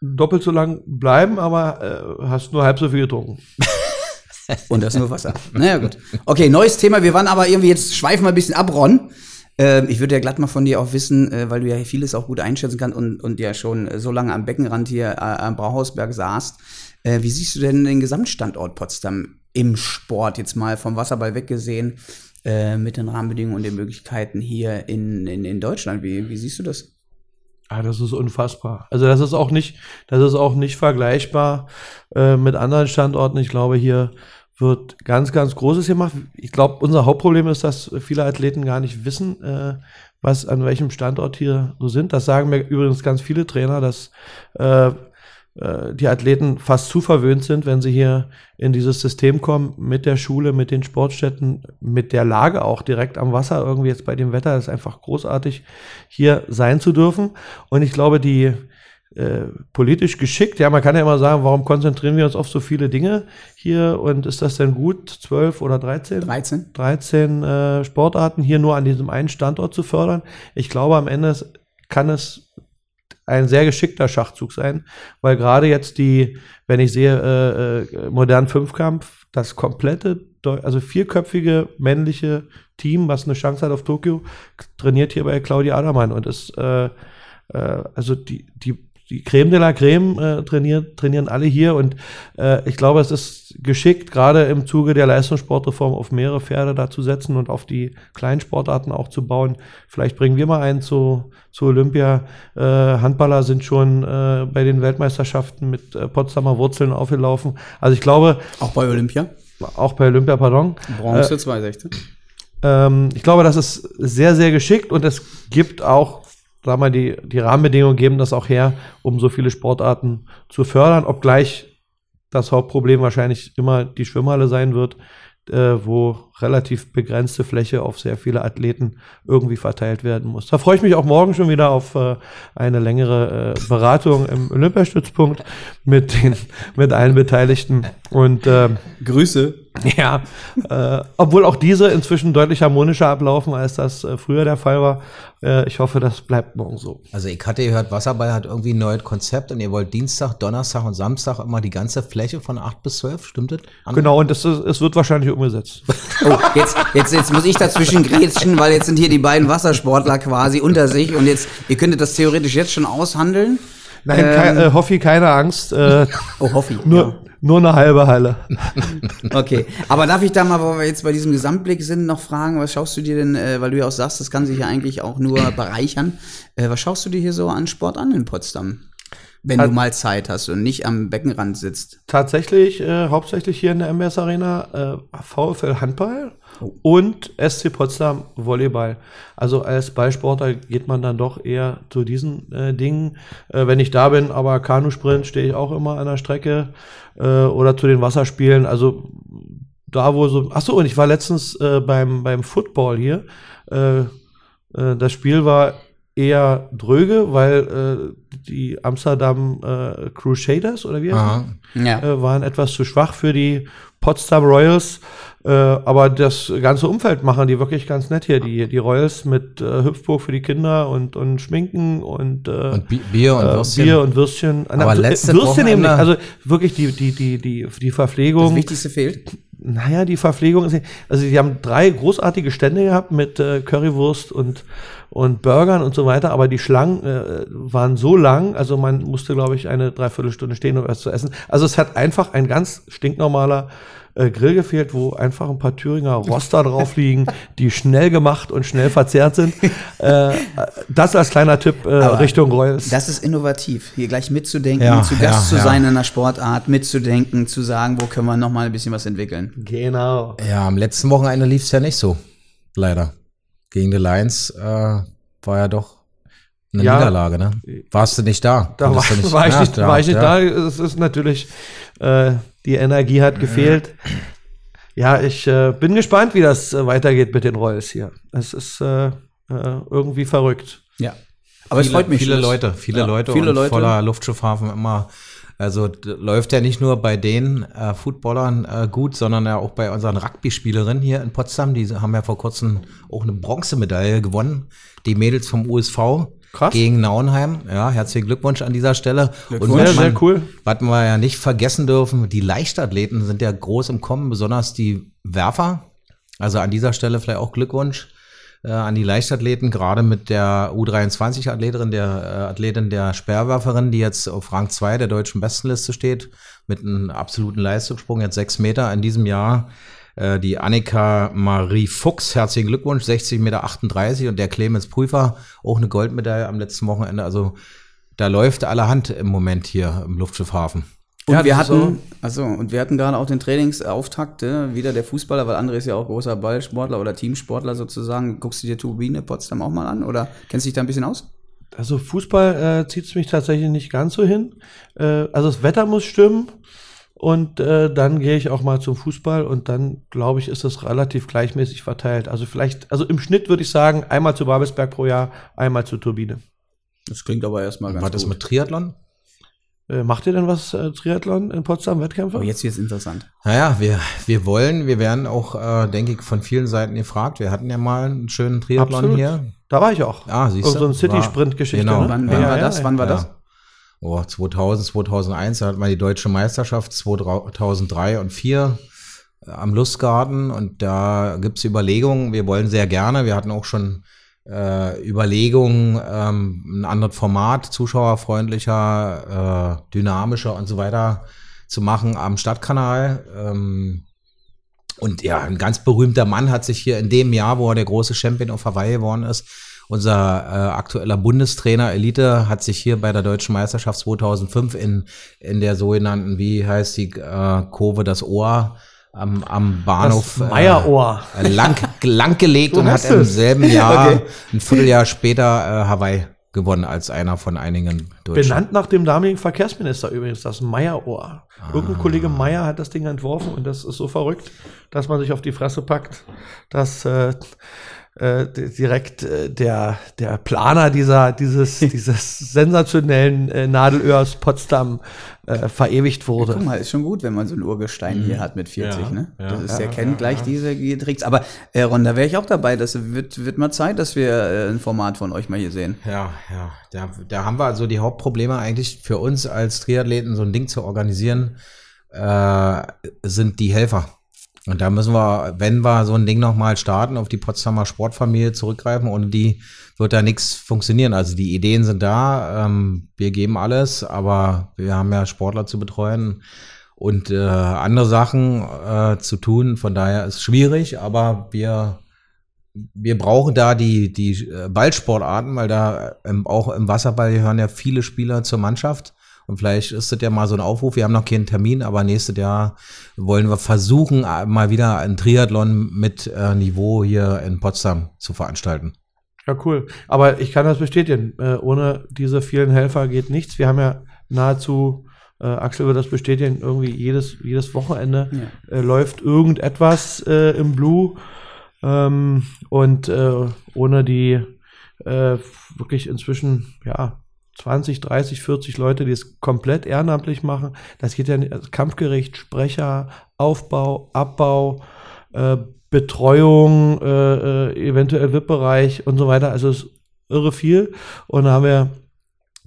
Doppelt so lang bleiben, aber äh, hast nur halb so viel getrunken. Und das ist nur Wasser. Naja, gut. Okay, neues Thema. Wir waren aber irgendwie, jetzt schweifen wir ein bisschen ab, Ron. Ähm, ich würde ja glatt mal von dir auch wissen, äh, weil du ja vieles auch gut einschätzen kannst und, und ja schon so lange am Beckenrand hier äh, am Brauhausberg saßt. Äh, wie siehst du denn den Gesamtstandort Potsdam im Sport jetzt mal vom Wasserball weggesehen äh, mit den Rahmenbedingungen und den Möglichkeiten hier in, in, in Deutschland? Wie, wie siehst du das? Ah, das ist unfassbar. Also das ist auch nicht, das ist auch nicht vergleichbar äh, mit anderen Standorten. Ich glaube, hier wird ganz, ganz Großes gemacht. Ich glaube, unser Hauptproblem ist, dass viele Athleten gar nicht wissen, äh, was an welchem Standort hier so sind. Das sagen mir übrigens ganz viele Trainer, dass äh, äh, die Athleten fast zu verwöhnt sind, wenn sie hier in dieses System kommen, mit der Schule, mit den Sportstätten, mit der Lage auch direkt am Wasser, irgendwie jetzt bei dem Wetter, ist einfach großartig, hier sein zu dürfen. Und ich glaube, die äh, politisch geschickt, ja, man kann ja immer sagen, warum konzentrieren wir uns auf so viele Dinge hier und ist das denn gut, 12 oder 13? 13? 13 äh, Sportarten hier nur an diesem einen Standort zu fördern. Ich glaube, am Ende kann es ein sehr geschickter Schachzug sein, weil gerade jetzt die, wenn ich sehe, äh, äh, modernen Fünfkampf, das komplette, also vierköpfige männliche Team, was eine Chance hat auf Tokio, trainiert hier bei Claudia Adermann und ist, äh, äh, also die, die, die Creme de la Creme äh, trainiert, trainieren alle hier und äh, ich glaube, es ist geschickt, gerade im Zuge der Leistungssportreform auf mehrere Pferde da zu setzen und auf die kleinen Sportarten auch zu bauen. Vielleicht bringen wir mal einen zu, zu Olympia. Äh, Handballer sind schon äh, bei den Weltmeisterschaften mit äh, Potsdamer Wurzeln aufgelaufen. Also ich glaube, Auch bei Olympia? auch bei Olympia, pardon, Bronze 2016. ähm, ich glaube, das ist sehr, sehr geschickt und es gibt auch, sag mal, die, die Rahmenbedingungen geben das auch her, um so viele Sportarten zu fördern, obgleich das Hauptproblem wahrscheinlich immer die Schwimmhalle sein wird, äh, wo relativ begrenzte Fläche auf sehr viele Athleten irgendwie verteilt werden muss. Da freue ich mich auch morgen schon wieder auf äh, eine längere äh, Beratung im Olympiastützpunkt mit den mit allen Beteiligten und ähm, Grüße. ja, äh, obwohl auch diese inzwischen deutlich harmonischer ablaufen, als das äh, früher der Fall war. Äh, ich hoffe, das bleibt morgen so. Also ich hatte gehört, Wasserball hat irgendwie ein neues Konzept und ihr wollt Dienstag, Donnerstag und Samstag immer die ganze Fläche von 8 bis 12, stimmt das? Genau, und es, ist- es wird wahrscheinlich umgesetzt. Oh, jetzt, jetzt, jetzt muss ich dazwischen grätschen, weil jetzt sind hier die beiden Wassersportler quasi unter sich und jetzt, ihr könntet das theoretisch jetzt schon aushandeln. Nein, Ähm. kei- äh, Hoffi, keine Angst. Äh, Oh, Hoffi. nur, nur eine halbe Halle. Okay, aber darf ich da mal, wo wir jetzt bei diesem Gesamtblick sind, noch fragen, was schaust du dir denn, äh, weil du ja auch sagst, das kann sich ja eigentlich auch nur bereichern, äh, was schaust du dir hier so an Sport an in Potsdam? Wenn du mal Zeit hast und nicht am Beckenrand sitzt. Tatsächlich, äh, hauptsächlich hier in der MS Arena, äh, VfL Handball. und SC Potsdam Volleyball. Also als Ballsportler geht man dann doch eher zu diesen äh, Dingen. Äh, wenn ich da bin, aber Kanusprint stehe ich auch immer an der Strecke äh, oder zu den Wasserspielen. Also da wo so. Achso, und ich war letztens äh, beim, beim Football hier. Das Spiel war eher dröge, weil äh, die Amsterdam äh, Crusaders oder wie heißt. Ja. äh, waren etwas zu schwach für die Potsdam Royals. Äh, aber das ganze Umfeld machen die wirklich ganz nett hier. Die, die Royals mit äh, Hüpfburg für die Kinder und, und Schminken und, äh, Und Bi- Bier und äh, Würstchen. Bier und Würstchen. Aber äh, letzte Würstchen eben nicht. Also wirklich die, die, die, die, die Das Verpflegung. Wichtigste fehlt. Naja, die Verpflegung ist, also die haben drei großartige Stände gehabt mit äh, Currywurst und, und Burgern und so weiter, aber die Schlangen äh, waren so lang, also man musste, glaube ich, eine Dreiviertelstunde stehen, um was zu essen. Also es hat einfach ein ganz stinknormaler äh, Grill gefehlt, wo einfach ein paar Thüringer Roster drauf liegen, die schnell gemacht und schnell verzehrt sind. Äh, das als kleiner Tipp äh, Richtung Royals. Das ist innovativ, hier gleich mitzudenken, Ja, zu Gast ja, zu ja. sein in einer Sportart, mitzudenken, zu sagen, wo können wir noch mal ein bisschen was entwickeln. Genau. Ja, am letzten Wochenende lief es ja nicht so. Leider. Gegen die Lions äh, war ja doch eine Ja. Niederlage, ne? Warst du nicht da? Da war, du war ich Ja, nicht, war ich nicht ja. da. Es ist natürlich, äh, die Energie hat gefehlt. Ja, ich äh, bin gespannt, wie das äh, weitergeht mit den Royals hier. Es ist äh, äh, irgendwie verrückt. Ja. Aber es viele, freut mich. Viele Leute, viele ja, Leute viele und Leute. voller Luftschiffhafen immer. Also läuft ja nicht nur bei den äh, Footballern äh, gut, sondern ja auch bei unseren Rugby-Spielerinnen hier in Potsdam. Die haben ja vor kurzem auch eine Bronzemedaille gewonnen. Die Mädels vom USV Krass. gegen Nauenheim. Ja, herzlichen Glückwunsch an dieser Stelle. Glückwunsch. was man- cool. Was wir ja nicht vergessen dürfen, die Leichtathleten sind ja groß im Kommen, besonders die Werfer. Also an dieser Stelle vielleicht auch Glückwunsch äh, an die Leichtathleten, gerade mit der U23-Athletin, der äh, Athletin der Speerwerferin, die jetzt auf Rang 2 der deutschen Bestenliste steht, mit einem absoluten Leistungssprung, jetzt sechs Meter in diesem Jahr. Äh, die Annika Marie Fuchs, herzlichen Glückwunsch, 60 Meter 38 und der Clemens Prüfer, auch eine Goldmedaille am letzten Wochenende. Also da läuft allerhand im Moment hier im Luftschiffhafen. Und Ja, wir hatten, also, und wir hatten gerade auch den Trainingsauftakt, äh, wieder der Fußballer, weil André ist ja auch großer Ballsportler oder Teamsportler sozusagen. Guckst du dir Turbine Potsdam auch mal an oder kennst du dich da ein bisschen aus? Also Fußball äh, zieht es mich tatsächlich nicht ganz so hin. Äh, also das Wetter muss stimmen. Und äh, dann gehe ich auch mal zum Fußball und dann, glaube ich, ist es relativ gleichmäßig verteilt. Also vielleicht, also im Schnitt würde ich sagen, einmal zu Babelsberg pro Jahr, einmal zur Turbine. Das klingt aber erstmal ganz War das gut. mit Triathlon? Äh, macht ihr denn was äh, Triathlon in Potsdam, Wettkämpfe? Aber Oh, jetzt wird es interessant. Naja, wir, wir wollen, wir werden auch, äh, denke ich, von vielen Seiten gefragt. Wir hatten ja mal einen schönen Triathlon Absolut. hier. Da war ich auch. Ah, siehst du? so eine City-Sprint-Geschichte. Genau. Ne? Wann, wann Ja, war ja, das? ja. Wann war Ja. das? Oh, 2000, 2001, da hatten wir die deutsche Meisterschaft, 2003 und 2004 äh, am Lustgarten. Und da gibt es Überlegungen, wir wollen sehr gerne, wir hatten auch schon äh, Überlegungen, ähm, ein anderes Format, zuschauerfreundlicher, äh, dynamischer und so weiter zu machen am Stadtkanal. Ähm, und ja, ein ganz berühmter Mann hat sich hier in dem Jahr, wo er der große Champion auf Hawaii geworden ist, unser äh, aktueller Bundestrainer Elite hat sich hier bei der Deutschen Meisterschaft 2005 in, in der sogenannten, wie heißt die äh, Kurve, das Ohr am, am Bahnhof Das Meierohr. äh, lang, lang gelegt So und hat im es. selben Jahr, Okay. ein Vierteljahr später, äh, Hawaii gewonnen als einer von einigen Deutschen. Benannt nach dem damaligen Verkehrsminister übrigens, das Meierohr. Irgendein Kollege Meier hat das Ding entworfen und das ist so verrückt, dass man sich auf die Fresse packt, dass äh, äh, di- direkt äh, der, der Planer dieser, dieses, dieses sensationellen äh, Nadelöhrs Potsdam äh, verewigt wurde. Guck mal, ist schon gut, wenn man so ein Urgestein hier hat mit 40, Ja, ne? ja, das ist, der ja, kennt gleich diese Tricks. Aber äh, Ron, da wäre ich auch dabei. Das wird, wird mal Zeit, dass wir äh, ein Format von euch mal hier sehen. Ja, ja. Da, da haben wir also die Hauptprobleme eigentlich für uns als Triathleten, so ein Ding zu organisieren, äh, sind die Helfer. Und da müssen wir, wenn wir so ein Ding nochmal starten, auf die Potsdamer Sportfamilie zurückgreifen. Ohne die wird da nichts funktionieren. Also die Ideen sind da, ähm, wir geben alles, aber wir haben ja Sportler zu betreuen und äh, andere Sachen äh, zu tun. Von daher ist es schwierig, aber wir wir brauchen da die, die äh, Ballsportarten, weil da ähm, auch im Wasserball gehören ja viele Spieler zur Mannschaft. Und vielleicht ist das ja mal so ein Aufruf. Wir haben noch keinen Termin, aber nächstes Jahr wollen wir versuchen, mal wieder ein Triathlon mit äh, Niveau hier in Potsdam zu veranstalten. Ja, cool. Aber ich kann das bestätigen. Äh, ohne diese vielen Helfer geht nichts. Wir haben ja nahezu, äh, Axel wird das bestätigen, irgendwie jedes, jedes Wochenende Ja. äh, läuft irgendetwas äh, im Blue. Ähm, und äh, ohne die äh, wirklich inzwischen, ja, 20, 30, 40 Leute, die es komplett ehrenamtlich machen. Das geht ja nicht, also Kampfgericht, Sprecher, Aufbau, Abbau, äh, Betreuung, äh, äh, eventuell VIP-Bereich und so weiter. Also es ist irre viel. Und da haben wir,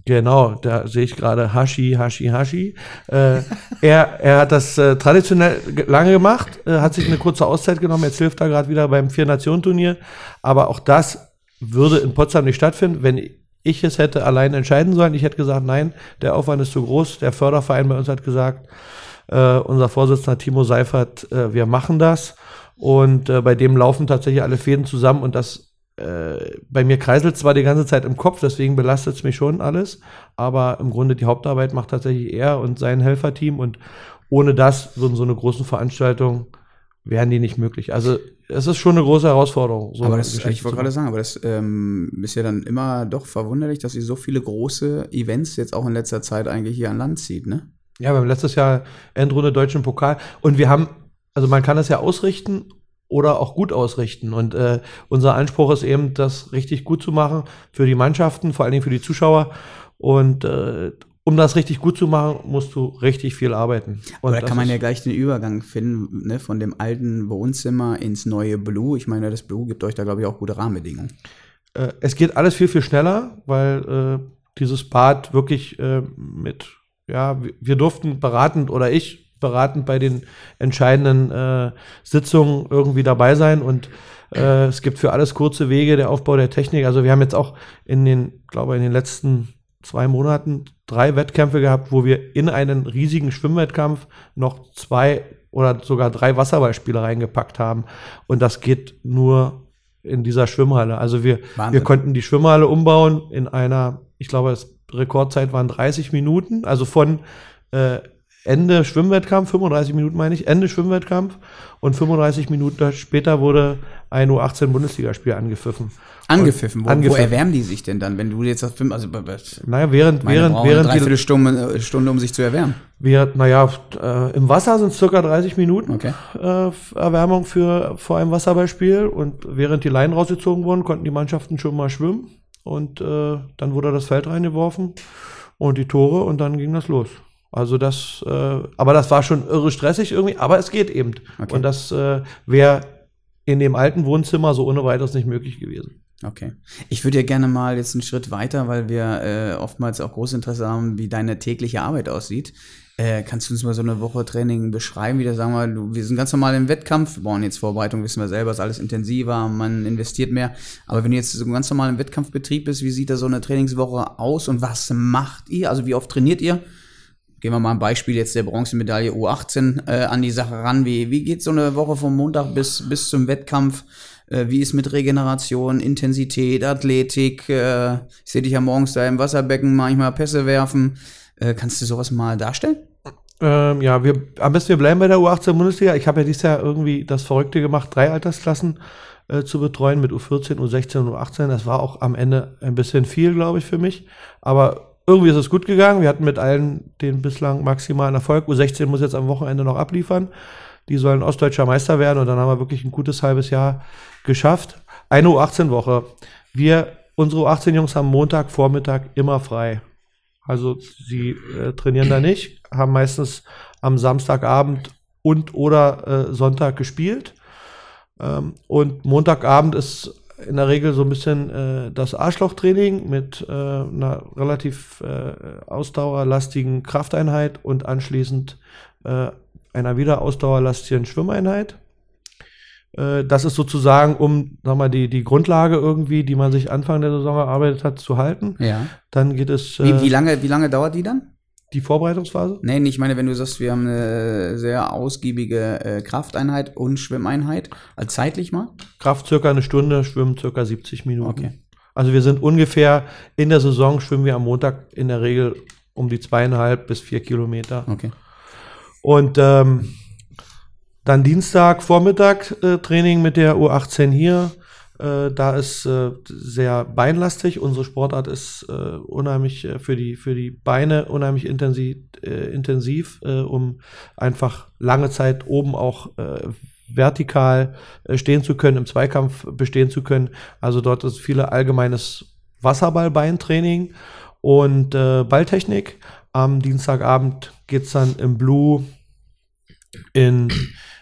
genau, da sehe ich gerade Hashi, Hashi, Hashi. Äh, er, er hat das äh, traditionell ge- lange gemacht, äh, hat sich eine kurze Auszeit genommen, jetzt hilft er gerade wieder beim Vier-Nationen-Turnier. Aber auch das würde in Potsdam nicht stattfinden, wenn ich es hätte allein entscheiden sollen. Ich hätte gesagt, nein, der Aufwand ist zu groß. Der Förderverein bei uns hat gesagt, äh, unser Vorsitzender Timo Seifert, äh, wir machen das. Und äh, bei dem laufen tatsächlich alle Fäden zusammen und das äh, bei mir kreiselt zwar die ganze Zeit im Kopf, deswegen belastet es mich schon alles, aber im Grunde die Hauptarbeit macht tatsächlich er und sein Helferteam und ohne das würden so eine großen Veranstaltungen wären die nicht möglich. Also es ist schon eine große Herausforderung. So aber das, Geschichte ich wollte gerade sagen, aber das ähm, ist ja dann immer doch verwunderlich, dass ihr so viele große Events jetzt auch in letzter Zeit eigentlich hier an Land zieht, ne? Ja, wir haben letztes Jahr Endrunde Deutschen Pokal und wir haben, also man kann das ja ausrichten oder auch gut ausrichten. Und äh, unser Anspruch ist eben, das richtig gut zu machen für die Mannschaften, vor allen Dingen für die Zuschauer. Und äh, um das richtig gut zu machen, musst du richtig viel arbeiten. Und da kann man ja gleich den Übergang finden, ne, von dem alten Wohnzimmer ins neue Blue. Ich meine, das Blue gibt euch da, glaube ich, auch gute Rahmenbedingungen. äh, es geht alles viel, viel schneller, weil äh, dieses Bad wirklich äh, mit, ja, wir, durften beratend oder ich beratend bei den entscheidenden äh, Sitzungen irgendwie dabei sein und äh, es gibt für alles kurze Wege, der Aufbau der Technik. Also wir haben jetzt auch in den, glaube in den letzten zwei Monaten drei Wettkämpfe gehabt, wo wir in einen riesigen Schwimmwettkampf noch zwei oder sogar drei Wasserballspiele reingepackt haben. Und das geht nur in dieser Schwimmhalle. Also wir, Wahnsinn. wir konnten die Schwimmhalle umbauen in einer, ich glaube, das Rekordzeit waren 30 Minuten, also von äh, Ende Schwimmwettkampf, 35 Minuten meine ich, Ende Schwimmwettkampf und 35 Minuten später wurde ein U18-Bundesligaspiel angepfiffen. Angepfiffen. Wo, wo Angepfiffen. erwärmen die sich denn dann, wenn du jetzt das Film, also Naja, während, brauchen während, eine während die, Dreiviertelstunde äh, Stunde, um sich zu erwärmen. wir, naja, äh, im Wasser sind es circa 30 Minuten Okay. äh, Erwärmung für vor einem Wasserballspiel und während die Leinen rausgezogen wurden, konnten die Mannschaften schon mal schwimmen und äh, dann wurde das Feld reingeworfen und die Tore und dann ging das los. Also das, äh, aber das war schon irre stressig irgendwie, aber es geht eben. Okay. Und das äh, wäre in dem alten Wohnzimmer so ohne weiteres nicht möglich gewesen. Okay. Ich würde ja gerne mal jetzt einen Schritt weiter, weil wir äh, oftmals auch großes Interesse haben, wie deine tägliche Arbeit aussieht. Äh, kannst du uns mal so eine Woche Training beschreiben? Wieder sagen wir, du, wir sind ganz normal im Wettkampf. Wir brauchen jetzt Vorbereitung, wissen wir selber, ist alles intensiver, man investiert mehr. Aber wenn du jetzt so ganz normal im Wettkampfbetrieb bist, wie sieht da so eine Trainingswoche aus und was macht ihr? Also wie oft trainiert ihr? Gehen wir mal ein Beispiel jetzt der Bronzemedaille U18 äh, an die Sache ran. Wie, wie geht so eine Woche vom Montag bis, bis zum Wettkampf? Äh, wie ist mit Regeneration, Intensität, Athletik? Äh, ich sehe dich ja morgens da im Wasserbecken manchmal Pässe werfen. Äh, kannst du sowas mal darstellen? Ähm, ja, wir, am besten wir bleiben bei der U18 Bundesliga. Ich habe ja dieses Jahr irgendwie das Verrückte gemacht, drei Altersklassen äh, zu betreuen mit U14, U16 und U18. Das war auch am Ende ein bisschen viel, glaube ich, für mich. Aber irgendwie ist es gut gegangen. Wir hatten mit allen den bislang maximalen Erfolg. U16 muss jetzt am Wochenende noch abliefern. Die sollen ostdeutscher Meister werden und dann haben wir wirklich ein gutes halbes Jahr geschafft. Eine U18-Woche. Wir, unsere U18-Jungs haben Montagvormittag immer frei. Also sie äh, trainieren da nicht, haben meistens am Samstagabend und oder äh, Sonntag gespielt. Ähm, und Montagabend ist in der Regel so ein bisschen äh, das Arschlochtraining mit äh, einer relativ äh, ausdauerlastigen Krafteinheit und anschließend äh, einer wieder ausdauerlastigen Schwimmeinheit. Äh, Das ist sozusagen, um sag mal, die, die Grundlage irgendwie, die man sich Anfang der Saison erarbeitet hat, zu halten. Ja. Dann geht es Wie, äh, wie, lange, wie lange dauert die dann? Die Vorbereitungsphase. Nee, ich meine, wenn du sagst, wir haben eine sehr ausgiebige äh, Krafteinheit und Schwimmeinheit, also zeitlich mal? Kraft circa eine Stunde, Schwimmen circa 70 Minuten. Okay. Also wir sind ungefähr in der Saison schwimmen wir am Montag in der Regel um die zweieinhalb bis vier Kilometer. Okay. Und ähm, dann Dienstag Vormittag äh, Training mit der U18 hier. Äh, da ist äh, sehr beinlastig. Unsere Sportart ist äh, unheimlich äh, für die für die Beine unheimlich intensiv, äh, intensiv äh, um einfach lange Zeit oben auch vertikal stehen zu können, im Zweikampf bestehen zu können. Also dort ist viele allgemeines Wasserballbeintraining und Balltechnik. Am Dienstagabend geht's dann im Blue in,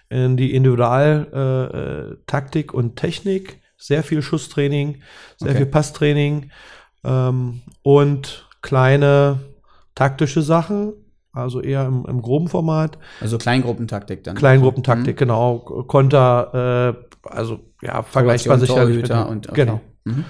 in die Individualtaktik Taktik und Technik. Sehr viel Schusstraining, sehr Okay. viel Passtraining ähm, und kleine taktische Sachen, also eher im, im groben Format. Also Kleingruppentaktik dann. Kleingruppentaktik, genau. Konter, äh, also ja, vergleicht man Torhüter sicherlich mit und okay. Genau. Mhm.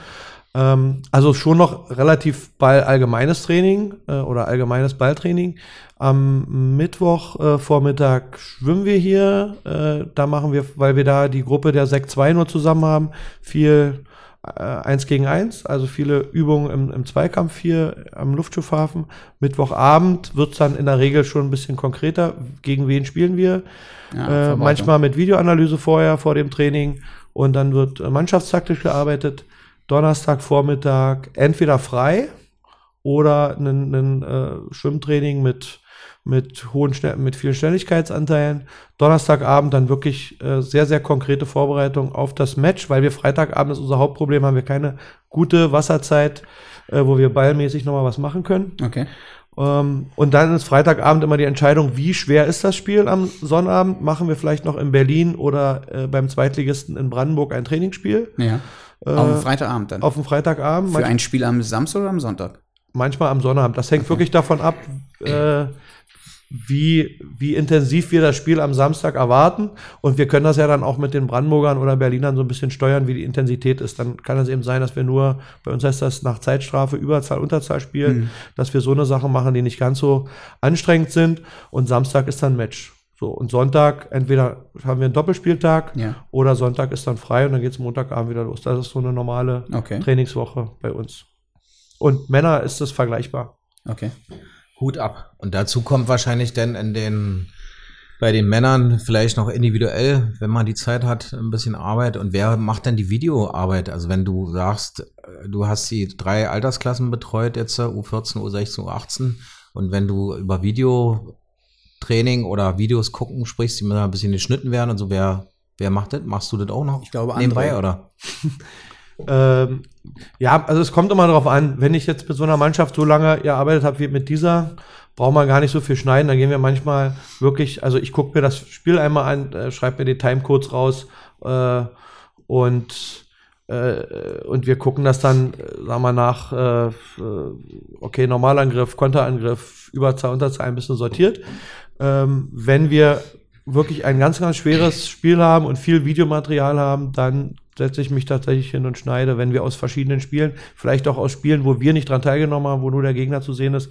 Ähm, also schon noch relativ Ball allgemeines Training äh, oder allgemeines Balltraining. Am Mittwoch äh, Vormittag schwimmen wir hier. Äh, da machen wir, weil wir da die Gruppe der Sek 2 nur zusammen haben, viel äh, eins gegen eins, also viele Übungen im, im Zweikampf hier am Luftschiffhafen. Mittwochabend wird's dann in der Regel schon ein bisschen konkreter. Gegen wen spielen wir? Ja, äh, manchmal mit Videoanalyse vorher, vor dem Training. Und dann wird äh, mannschaftstaktisch gearbeitet. Donnerstag Vormittag entweder frei oder ein, äh, Schwimmtraining mit, mit hohen mit vielen Schnelligkeitsanteilen. Donnerstagabend dann wirklich äh, sehr, sehr konkrete Vorbereitung auf das Match, weil wir Freitagabend ist unser Hauptproblem, haben wir keine gute Wasserzeit, äh, wo wir ballmäßig nochmal was machen können. Okay. Ähm, und dann ist Freitagabend immer die Entscheidung, wie schwer ist das Spiel am Sonnabend? Machen wir vielleicht noch in Berlin oder äh, beim Zweitligisten in Brandenburg ein Trainingsspiel? Ja. Äh, Auf den Freitagabend dann. auf dem Freitagabend, Für ein Spiel am Samstag oder am Sonntag? manchmal am Sonnabend. Das hängt wirklich davon ab, äh, wie, wie intensiv wir das Spiel am Samstag erwarten. Und wir können das ja dann auch mit den Brandenburgern oder Berlinern so ein bisschen steuern, wie die Intensität ist. Dann kann es eben sein, dass wir nur, bei uns heißt das nach Zeitstrafe Überzahl, Unterzahl spielen, Mhm. dass wir so eine Sache machen, die nicht ganz so anstrengend sind. Und Samstag ist dann Match. So, und Sonntag, entweder haben wir einen Doppelspieltag Ja. oder Sonntag ist dann frei und dann geht's Montagabend wieder los. Das ist so eine normale Okay. Trainingswoche bei uns. Und Männer ist es vergleichbar. Okay. Hut ab. Und dazu kommt wahrscheinlich dann in den, bei den Männern vielleicht noch individuell, wenn man die Zeit hat, ein bisschen Arbeit. Und wer macht denn die Videoarbeit? Also wenn du sagst, äh, du hast die drei Altersklassen betreut jetzt, äh, U14, U16, U18. Und wenn du über Videotraining oder Videos gucken sprichst, die mir ein bisschen geschnitten werden und so, wer, wer macht das? Machst du das auch noch? Ich glaube, nebenbei, André. oder? Ähm, ja, also es kommt immer darauf an, wenn ich jetzt mit so einer Mannschaft so lange gearbeitet habe wie mit dieser, braucht man gar nicht so viel schneiden. Dann gehen wir manchmal wirklich, also ich gucke mir das Spiel einmal an, äh, schreibe mir die Timecodes raus äh, und äh, und wir gucken das dann, äh, sagen wir nach, äh, okay, Normalangriff, Konterangriff, Überzahl, Unterzahl ein bisschen sortiert. Ähm, wenn wir wirklich ein ganz, ganz schweres Spiel haben und viel Videomaterial haben, dann setze ich mich tatsächlich hin und schneide, wenn wir aus verschiedenen Spielen, vielleicht auch aus Spielen, wo wir nicht dran teilgenommen haben, wo nur der Gegner zu sehen ist,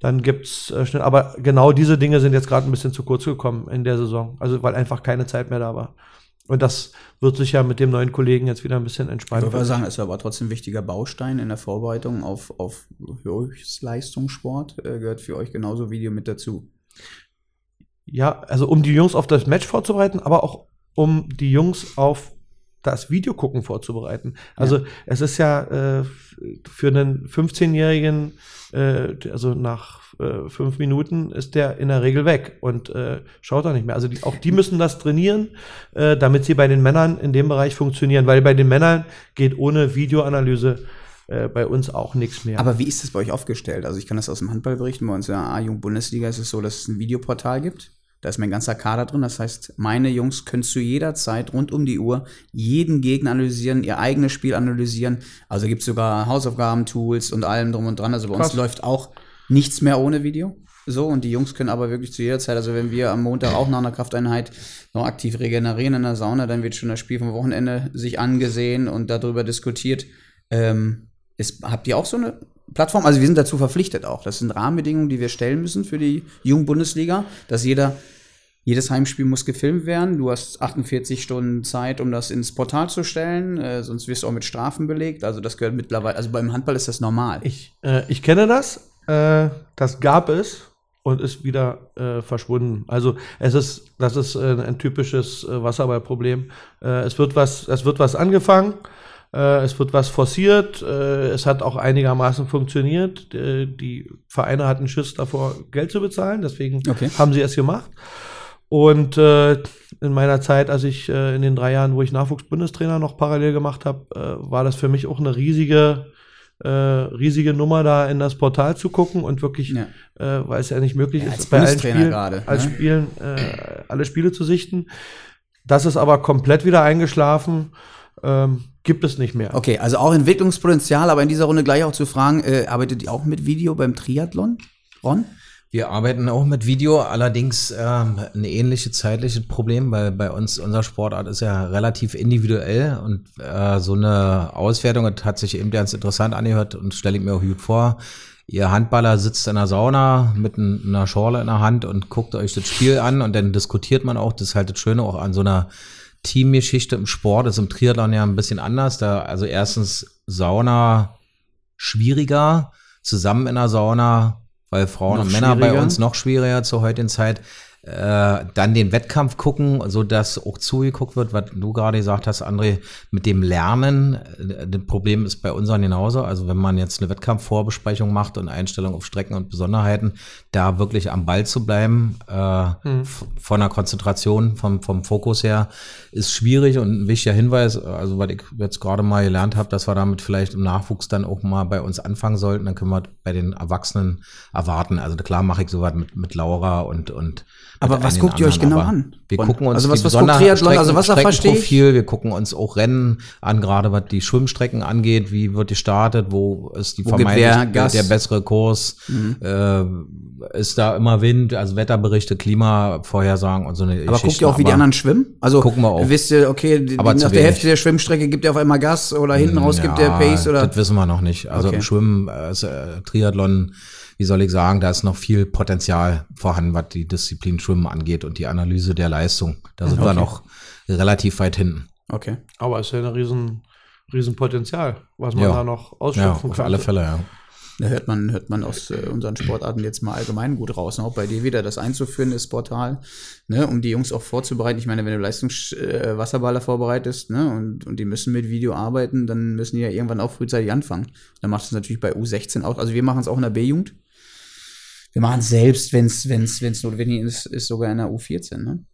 dann gibt's äh, schnell. Aber genau diese Dinge sind jetzt gerade ein bisschen zu kurz gekommen in der Saison. Also weil einfach keine Zeit mehr da war. Und das wird sich ja mit dem neuen Kollegen jetzt wieder ein bisschen Ich entspannen. würde sagen, ist aber trotzdem ein wichtiger Baustein in der Vorbereitung auf, auf Höchstleistungssport. Äh, gehört für euch genauso Video mit dazu. Ja, also um die Jungs auf das Match vorzubereiten, aber auch um die Jungs auf das Videogucken vorzubereiten. Also es ist ja äh, für einen 15-Jährigen, äh, also nach äh, fünf Minuten ist der in der Regel weg und äh, schaut da nicht mehr. Also die, auch die müssen das trainieren, äh, damit sie bei den Männern in dem Bereich funktionieren, weil bei den Männern geht ohne Videoanalyse äh, bei uns auch nichts mehr. Aber wie ist das bei euch aufgestellt? Also ich kann das aus dem Handball berichten. Bei uns in der A-Jugend-Bundesliga ist es so, dass es ein Videoportal gibt. Da ist mein ganzer Kader drin. Das heißt, meine Jungs können zu jeder Zeit rund um die Uhr jeden Gegner analysieren, ihr eigenes Spiel analysieren. Also gibt es sogar Hausaufgaben-Tools und allem drum und dran. Also bei uns Krass. läuft auch nichts mehr ohne Video. So, und die Jungs können aber wirklich zu jeder Zeit, also wenn wir am Montag auch nach einer Krafteinheit noch aktiv regenerieren in der Sauna, dann wird schon das Spiel vom Wochenende sich angesehen und darüber diskutiert. Ähm, ist, habt ihr auch so eine Plattform? Also wir sind dazu verpflichtet auch. Das sind Rahmenbedingungen, die wir stellen müssen für die Jugendbundesliga, dass jeder, jedes Heimspiel muss gefilmt werden. Du hast 48 Stunden Zeit, um das ins Portal zu stellen, äh, sonst wirst du auch mit Strafen belegt. Also das gehört mittlerweile, also beim Handball ist das normal. Ich, äh, ich kenne das, äh, das gab es und ist wieder äh, verschwunden. Also es ist, das ist äh, ein typisches äh, Wasserballproblem. Es wird was, es wird was angefangen, äh, es wird was forciert, äh, es hat auch einigermaßen funktioniert. Äh, die Vereine hatten Schiss davor, Geld zu bezahlen, deswegen Okay. haben sie es gemacht. Und äh, in meiner Zeit, als ich äh, in den drei Jahren, wo ich Nachwuchsbundestrainer noch parallel gemacht habe, äh, war das für mich auch eine riesige, riesige Nummer, da in das Portal zu gucken und wirklich, Ja. äh, weil es ja nicht möglich Ja, ist, als bei allen Spielen, gerade, als ne? Spielen äh, alle Spiele zu sichten. Das ist aber komplett wieder eingeschlafen. Ähm, gibt es nicht mehr. Okay, also auch Entwicklungspotenzial, aber in dieser Runde gleich auch zu fragen, äh, arbeitet ihr auch mit Video beim Triathlon? Ron? Wir arbeiten auch mit Video, allerdings ähm, ein ähnliches zeitliches Problem, weil bei uns unser Sportart ist ja relativ individuell und äh, so eine Auswertung das hat sich eben ganz interessant angehört und stelle ich mir auch gut vor. Ihr Handballer sitzt in der Sauna mit ein- einer Schorle in der Hand und guckt euch das Spiel an und dann diskutiert man auch. Das ist halt das Schöne auch an so einer Teamgeschichte im Sport. Ist im Triathlon ja ein bisschen anders. Da also erstens Sauna schwieriger, zusammen in der Sauna, weil Frauen Noch und Männer bei uns noch schwieriger zur heutigen Zeit. Äh, dann den Wettkampf gucken, so dass auch zugeguckt wird, was du gerade gesagt hast, André, mit dem Lernen. Äh, Das Problem ist bei unseren genauso. Also wenn man jetzt eine Wettkampfvorbesprechung macht und Einstellung auf Strecken und Besonderheiten, da wirklich am Ball zu bleiben, äh, f- von der Konzentration, vom, vom Fokus her, ist schwierig und ein wichtiger Hinweis, also was ich jetzt gerade mal gelernt habe, dass wir damit vielleicht im Nachwuchs dann auch mal bei uns anfangen sollten, dann können wir bei den Erwachsenen erwarten. Also klar mache ich sowas mit, mit Laura und, und Aber was guckt ihr euch genau an? Wir Ron? gucken uns Also was- die was Besonder- Triathlon? Also ich. Streckenprofil, wir gucken uns auch Rennen an, gerade was die Schwimmstrecken angeht, wie wird gestartet, wo ist die Wo gibt vermeintlich der? Mhm. der bessere Kurs, äh, ist da immer Wind, also Wetterberichte, Klimavorhersagen und so eine Aber guckt ihr auch, wie die anderen schwimmen? Also Gucken wir auch. wisst ihr, okay, die, Aber nach der. Hälfte der Schwimmstrecke gibt ihr auf einmal Gas oder hinten raus gibt Ja, der Pace oder? Das wissen wir noch nicht. Also Okay. im Schwimmen, äh, ist, äh, Triathlon, wie soll ich sagen, da ist noch viel Potenzial vorhanden, was die Disziplin Schwimmen angeht und die Analyse der Leistung. Da sind wir Okay. noch relativ weit hinten. Okay. Aber es ist ja ein riesen, riesen Potenzial, was man Ja. da noch Ja, ausschöpfen auf könnte. alle Fälle, ja. Da hört man, hört man aus äh, unseren Sportarten jetzt mal allgemein gut raus. ne? Auch bei dir wieder das einzuführen, das Portal, ne, um die Jungs auch vorzubereiten. Ich meine, wenn du Leistungswasserballer äh, vorbereitest, ne, und, und die müssen mit Video arbeiten, dann müssen die ja irgendwann auch frühzeitig anfangen. Dann machst du es natürlich bei U16 auch. Also wir machen es auch in der B-Jugend. Wir machen es selbst, wenn es wenn's, wenn's notwendig ist, ist sogar in der U14, ne?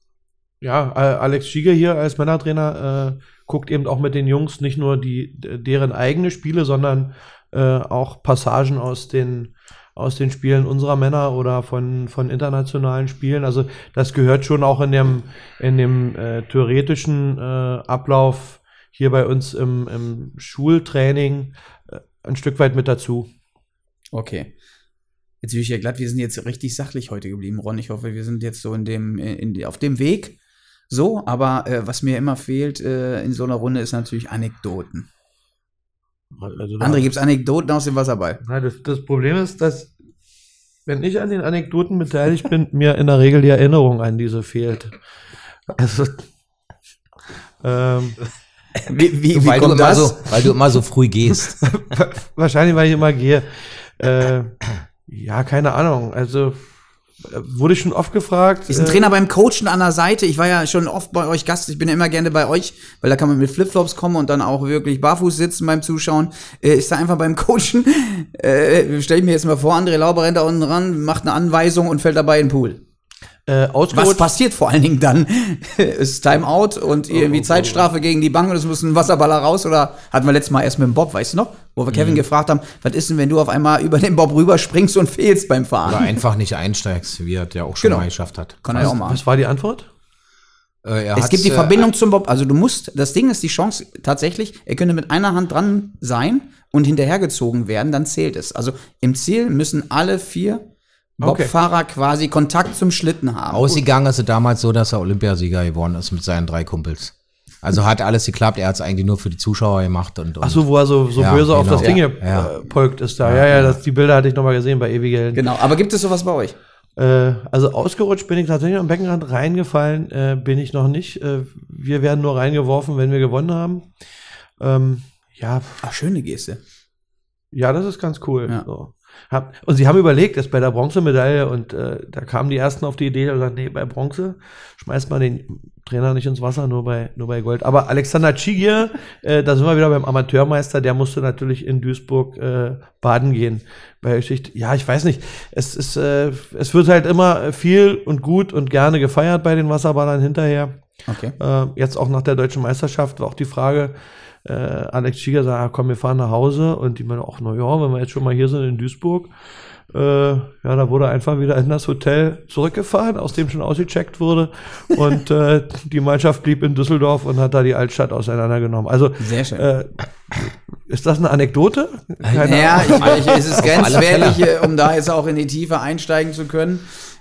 Ja, Alex Schieger hier als Männertrainer äh, guckt eben auch mit den Jungs nicht nur die deren eigene Spiele, sondern äh, auch Passagen aus den aus den Spielen unserer Männer oder von von internationalen Spielen. Also das gehört schon auch in dem in dem äh, theoretischen äh, Ablauf hier bei uns im, im Schultraining äh, ein Stück weit mit dazu. Okay. Jetzt bin ich ja glatt, wir sind jetzt richtig sachlich heute geblieben, Ron. Ich hoffe, wir sind jetzt so in dem, in, in, auf dem Weg. So, aber äh, was mir immer fehlt äh, in so einer Runde ist natürlich Anekdoten. Also da- André, gibt es Anekdoten aus dem Wasserball? Na, das, das Problem ist, dass wenn ich an den Anekdoten beteiligt bin, mir in der Regel die Erinnerung an diese fehlt. Also ähm, Wie, wie, wie weil, du kommt immer das? so, weil du immer so früh gehst. wahrscheinlich, weil ich immer gehe. Äh, ja, keine Ahnung. Also wurde ich schon oft gefragt. Ist ein äh, Trainer beim Coachen an der Seite. Ich war ja schon oft bei euch Gast. Ich bin ja immer gerne bei euch, weil da kann man mit Flipflops kommen und dann auch wirklich barfuß sitzen beim Zuschauen. Äh, ist da einfach beim Coachen. Äh, stell ich mir jetzt mal vor, André Lauber rennt da unten ran, macht eine Anweisung und fällt dabei in den Pool. Äh, Was passiert vor allen Dingen dann? ist Timeout und irgendwie Zeitstrafe gegen die Bank und es muss ein Wasserballer raus oder hatten wir letztes Mal erst mit dem Bob, weißt du noch? Wo wir Kevin gefragt haben, was ist denn, wenn du auf einmal über den Bob rüberspringst und fehlst beim Oder Fahren? einfach nicht einsteigst, wie er es ja auch schon Genau. mal geschafft hat. Kann er ja auch machen. Was war die Antwort? Äh, er Es gibt die äh, Verbindung zum Bob. Also du musst, das Ding ist die Chance tatsächlich, er könnte mit einer Hand dran sein und hinterhergezogen werden, dann zählt es. Also im Ziel müssen alle vier Okay. Bobfahrer quasi Kontakt zum Schlitten haben. Ausgegangen ist es damals so, dass er Olympiasieger geworden ist mit seinen drei Kumpels. Also hat alles geklappt, er hat es eigentlich nur für die Zuschauer gemacht und, und Ach so, wo er so, so Ja, böse auf genau. das Ding Ja, gepolkt ja. ist da. Ja, ja, das, die Bilder hatte ich noch mal gesehen bei Ewige Helden. Genau. Aber gibt es sowas bei euch? Äh, also ausgerutscht bin ich tatsächlich am Beckenrand, reingefallen äh, bin ich noch nicht. Äh, wir werden nur reingeworfen, wenn wir gewonnen haben. Ähm, ja, Ach, schöne Geste. Ja, das ist ganz cool. Ja. So. Hab, und sie haben überlegt, jetzt bei der Bronzemedaille, und äh, da kamen die ersten auf die Idee, und gesagt, nee, bei Bronze schmeißt man den Trainer nicht ins Wasser, nur bei, nur bei Gold. Aber Alexander Tschigier, äh, da sind wir wieder beim Amateurmeister, der musste natürlich in Duisburg äh, baden gehen. Bei Geschichte, ja, ich weiß nicht. Es ist, äh, es wird halt immer viel und gut und gerne gefeiert bei den Wasserballern hinterher. Okay. Äh, jetzt auch nach der deutschen Meisterschaft war auch die Frage, äh, Alex Schieger sagt, ah, komm, wir fahren nach Hause. Und die meinen, ach, na ja, wenn wir jetzt schon mal hier sind in Duisburg. Äh, ja, da wurde einfach wieder in das Hotel zurückgefahren, aus dem schon ausgecheckt wurde. Und äh, die Mannschaft blieb in Düsseldorf und hat da die Altstadt auseinandergenommen. Also, Sehr schön. äh, ist das eine Anekdote? ja, ich, ich, es ist grenzwertig, äh, um da jetzt auch in die Tiefe einsteigen zu können.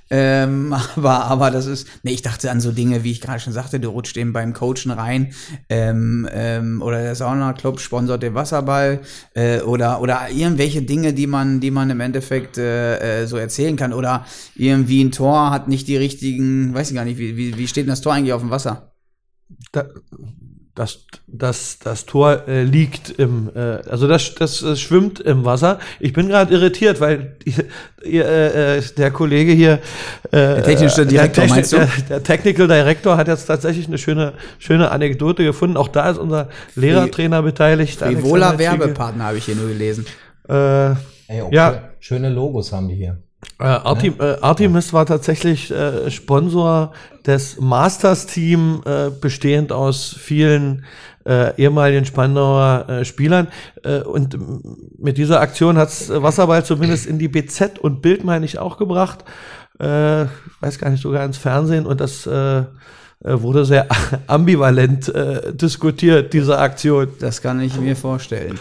Ähm, aber, aber das ist, nee, ich dachte an so Dinge, wie ich gerade schon sagte, du rutscht eben beim Coachen rein, ähm, ähm, oder der Sauna-Club sponsert den Wasserball, äh, oder, oder irgendwelche Dinge, die man, die man im Endeffekt äh, äh, so erzählen kann, oder irgendwie ein Tor hat nicht die richtigen, weiß ich gar nicht, wie, wie, wie steht denn das Tor eigentlich auf dem Wasser? da, das, das, das Tor äh, liegt im, äh, also das, das äh, schwimmt im Wasser. Ich bin gerade irritiert, weil ihr, äh, äh, der Kollege hier, äh, der technische Direktor, der, meinst du? Der, der Technical Director hat jetzt tatsächlich eine schöne, schöne Anekdote gefunden. Auch da ist unser Lehrertrainer beteiligt. Frivola. Werbepartner habe ich hier nur gelesen. Äh, Ey, okay. Ja. Schöne Logos haben die hier. Äh, Artim, äh, Artemis war tatsächlich äh, Sponsor des Masters-Team, äh, bestehend aus vielen äh, ehemaligen Spandauer äh, Spielern. Und mit dieser Aktion hat's Wasserball zumindest in die BZ und Bild, meine ich, auch gebracht. Weiß gar nicht, sogar ins Fernsehen. Und das wurde sehr ambivalent diskutiert, diese Aktion. Das kann ich mir vorstellen.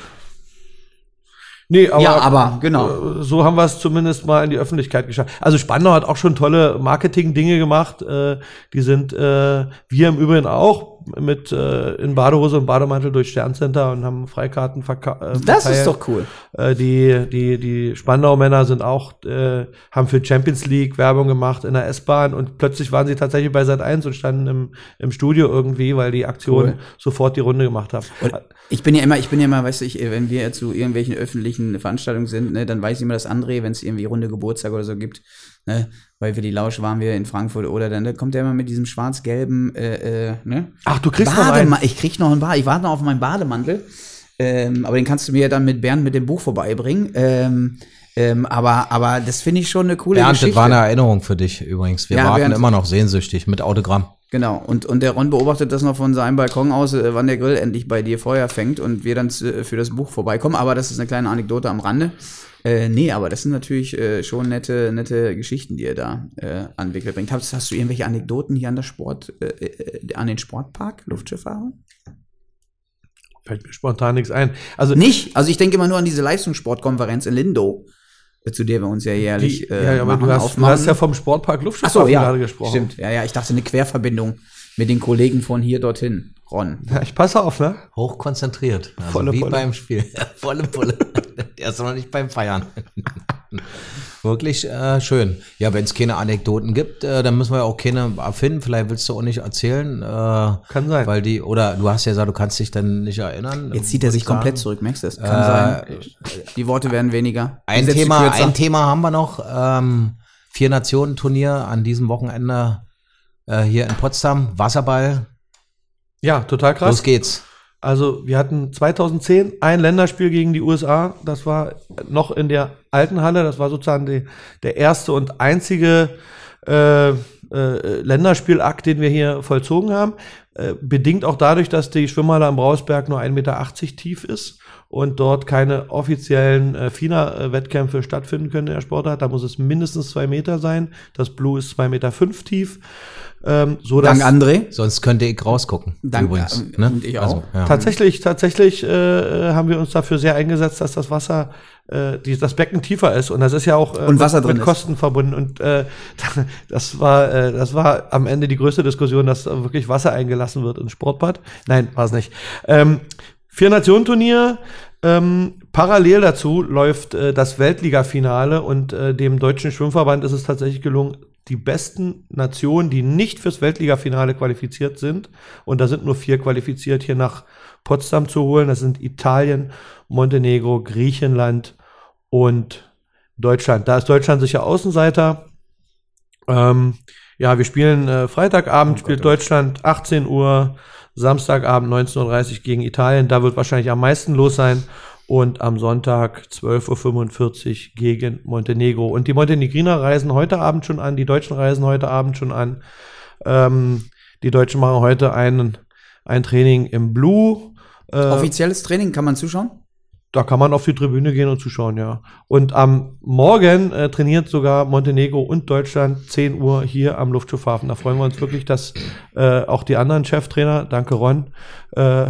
Nee, aber, Ja, aber, genau. äh, So haben wir es zumindest mal in die Öffentlichkeit geschafft. Also Spandau hat auch schon tolle Marketing-Dinge gemacht. Äh, die sind äh, wir im Übrigen auch mit äh, in Badehose und Bademantel durch Sterncenter und haben Freikarten verkauft. Äh, Das ist verteilt. doch cool. Äh, die, die, die Spandau-Männer sind auch, äh, haben für Champions League Werbung gemacht in der S-Bahn und plötzlich waren sie tatsächlich bei Sat 1 und standen im, im Studio irgendwie, weil die Aktion Cool. sofort die Runde gemacht hat. Ich bin ja immer, ich bin ja immer, weißt du, ich, wenn wir zu irgendwelchen öffentlichen Veranstaltungen sind, ne, dann weiß ich immer, dass André, wenn es irgendwie runde Geburtstag oder so gibt, ne, weil für die Lausch waren wir in Frankfurt oder dann da kommt er immer mit diesem schwarz-gelben, äh, äh, ne? Ach, du kriegst noch einen. Badema ich krieg noch einen Bad, ich warte noch auf meinen Bademantel, ähm, aber den kannst du mir dann mit Bernd mit dem Buch vorbeibringen. Ähm, ähm, aber, aber das finde ich schon eine coole Bernd, Geschichte. das war eine Erinnerung für dich übrigens. Wir Ja, warten Bernd. immer noch sehnsüchtig mit Autogramm. Genau, und, und der Ron beobachtet das noch von seinem Balkon aus, äh, wann der Grill endlich bei dir Feuer fängt und wir dann äh, für das Buch vorbeikommen. Aber das ist eine kleine Anekdote am Rande. Äh, nee, aber das sind natürlich äh, schon nette, nette Geschichten, die ihr da äh, an Wickel bringt. Hast, hast du irgendwelche Anekdoten hier an der Sport, äh, äh, an den Sportpark, Luftschifffahrer? Fällt mir spontan nichts ein. Also Nicht? Also ich denke immer nur an diese Leistungssportkonferenz in Lindow, zu der wir uns ja jährlich Die, ja, ja, aber du machen, hast, du aufmachen. hast ja vom Sportpark Luftschifffahrt so, ja, gerade gesprochen. stimmt. Ja, ja, ich dachte eine Querverbindung mit den Kollegen von hier dorthin. Ron. Ja, ich passe auf, ne? Hochkonzentriert. Also Volle wie Pulle. beim Spiel. Volle Pulle. Der ist noch nicht beim Feiern. Wirklich äh, schön. Ja, wenn es keine Anekdoten gibt, äh, dann müssen wir ja auch keine erfinden. Vielleicht willst du auch nicht erzählen. Äh, Kann sein. Weil die, oder du hast ja gesagt, du kannst dich dann nicht erinnern. Jetzt zieht er sich ich komplett sagen. zurück, merkst du das? Kann Äh, sein. Die Worte werden weniger. Ein Thema, ein Thema haben wir noch. Ähm, Vier-Nationen-Turnier an diesem Wochenende äh, hier in Potsdam. Wasserball. Ja, total krass. Los geht's. Also wir hatten 2010 ein Länderspiel gegen die USA. Das war noch in der alten Halle. Das war sozusagen die, der erste und einzige äh, äh, Länderspielakt, den wir hier vollzogen haben. Äh, bedingt auch dadurch, dass die Schwimmhalle am Brausberg nur 1,80 Meter tief ist und dort keine offiziellen äh, FINA-Wettkämpfe stattfinden können in der Sportart. Da muss es mindestens zwei Meter sein. Das Blue ist 2,5 Meter fünf tief. Ähm, so dass Dank André. Sonst könnte ich rausgucken. Danke, übrigens. äh, Ne? und ich auch. ja. Tatsächlich, tatsächlich äh, haben wir uns dafür sehr eingesetzt, dass das Wasser, äh, die, das Becken tiefer ist. Und das ist ja auch äh, Und Wasser mit, drin mit ist. Kosten verbunden. Und äh, das war, äh, das war am Ende die größte Diskussion, dass äh, wirklich Wasser eingelassen wird ins Sportbad. Nein, war es nicht. Ähm, Vier-Nationen-Turnier. Ähm, parallel dazu läuft äh, das Weltliga-Finale und äh, dem Deutschen Schwimmverband ist es tatsächlich gelungen, die besten Nationen, die nicht fürs Weltligafinale qualifiziert sind. Und da sind nur vier qualifiziert, hier nach Potsdam zu holen. Das sind Italien, Montenegro, Griechenland und Deutschland. Da ist Deutschland sicher Außenseiter. Ähm, ja, wir spielen äh, Freitagabend, spielt Deutschland 18 Uhr, Samstagabend 19.30 Uhr gegen Italien. Da wird wahrscheinlich am meisten los sein. Und am Sonntag 12.45 Uhr gegen Montenegro. Und die Montenegriner reisen heute Abend schon an, die Deutschen reisen heute Abend schon an. Ähm, die Deutschen machen heute ein, ein Training im Blue. Äh, Offizielles Training, kann man zuschauen? da kann man auf die Tribüne gehen und zuschauen, ja. Und am Morgen äh, trainiert sogar Montenegro und Deutschland 10 Uhr hier am Luftschiffhafen. Da freuen wir uns wirklich, dass äh, auch die anderen Cheftrainer, danke Ron, äh,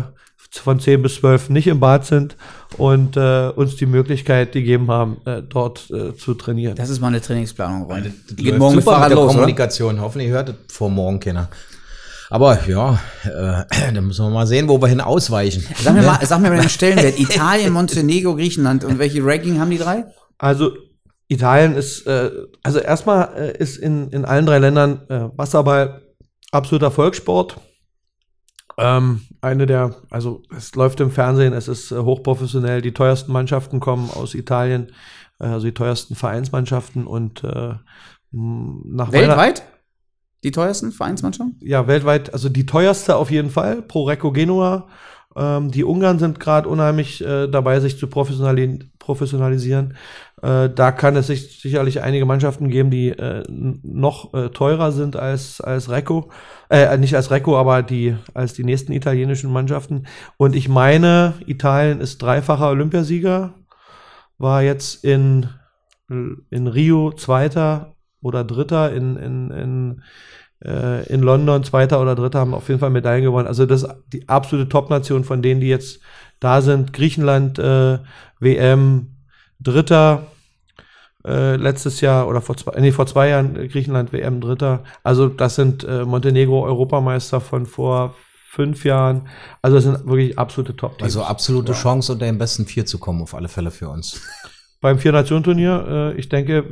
von 10 bis 12 nicht im Bad sind und äh, uns die Möglichkeit gegeben haben, äh, dort äh, zu trainieren. Das ist mal eine Trainingsplanung, Ron. Das Geht morgen mit Fahrrad los, Kommunikation. Oder? Hoffentlich hört es vor morgen keiner. Aber ja, äh, dann müssen wir mal sehen, wo wir hin ausweichen. Sag mir mal, sag mir mal den Stellenwert. Italien, Montenegro, Griechenland. Und welche Ranking haben die drei? Also Italien ist, äh, also erstmal äh, ist in, in allen drei Ländern äh, Wasserball absoluter Volkssport. Ähm, eine der, also es läuft im Fernsehen, es ist äh, hochprofessionell. Die teuersten Mannschaften kommen aus Italien, äh, also die teuersten Vereinsmannschaften und äh, nach Weltweit? Die teuersten Vereinsmannschaften? Ja, weltweit, also die teuerste auf jeden Fall, Pro Recco Genua. Ähm, die Ungarn sind gerade unheimlich äh, dabei, sich zu professionali professionalisieren. Äh, da kann es sich sicherlich einige Mannschaften geben, die äh, noch äh, teurer sind als, als Recco. Äh, nicht als Recco, aber die, als die nächsten italienischen Mannschaften. Und ich meine, Italien ist dreifacher Olympiasieger, war jetzt in, in Rio Zweiter oder Dritter in, in, in, äh, in London, Zweiter oder Dritter, haben auf jeden Fall Medaillen gewonnen. Also das ist die absolute Top-Nation von denen, die jetzt da sind. Griechenland, äh, WM, Dritter, äh, letztes Jahr oder vor zwei, nee, vor zwei Jahren äh, Griechenland WM Dritter. Also das sind äh, Montenegro Europameister von vor fünf Jahren. Also das sind wirklich absolute top -Teams. Also absolute ja. Chance, unter den besten vier zu kommen, auf alle Fälle für uns. Beim Vier-Nationen-Turnier, äh, ich denke,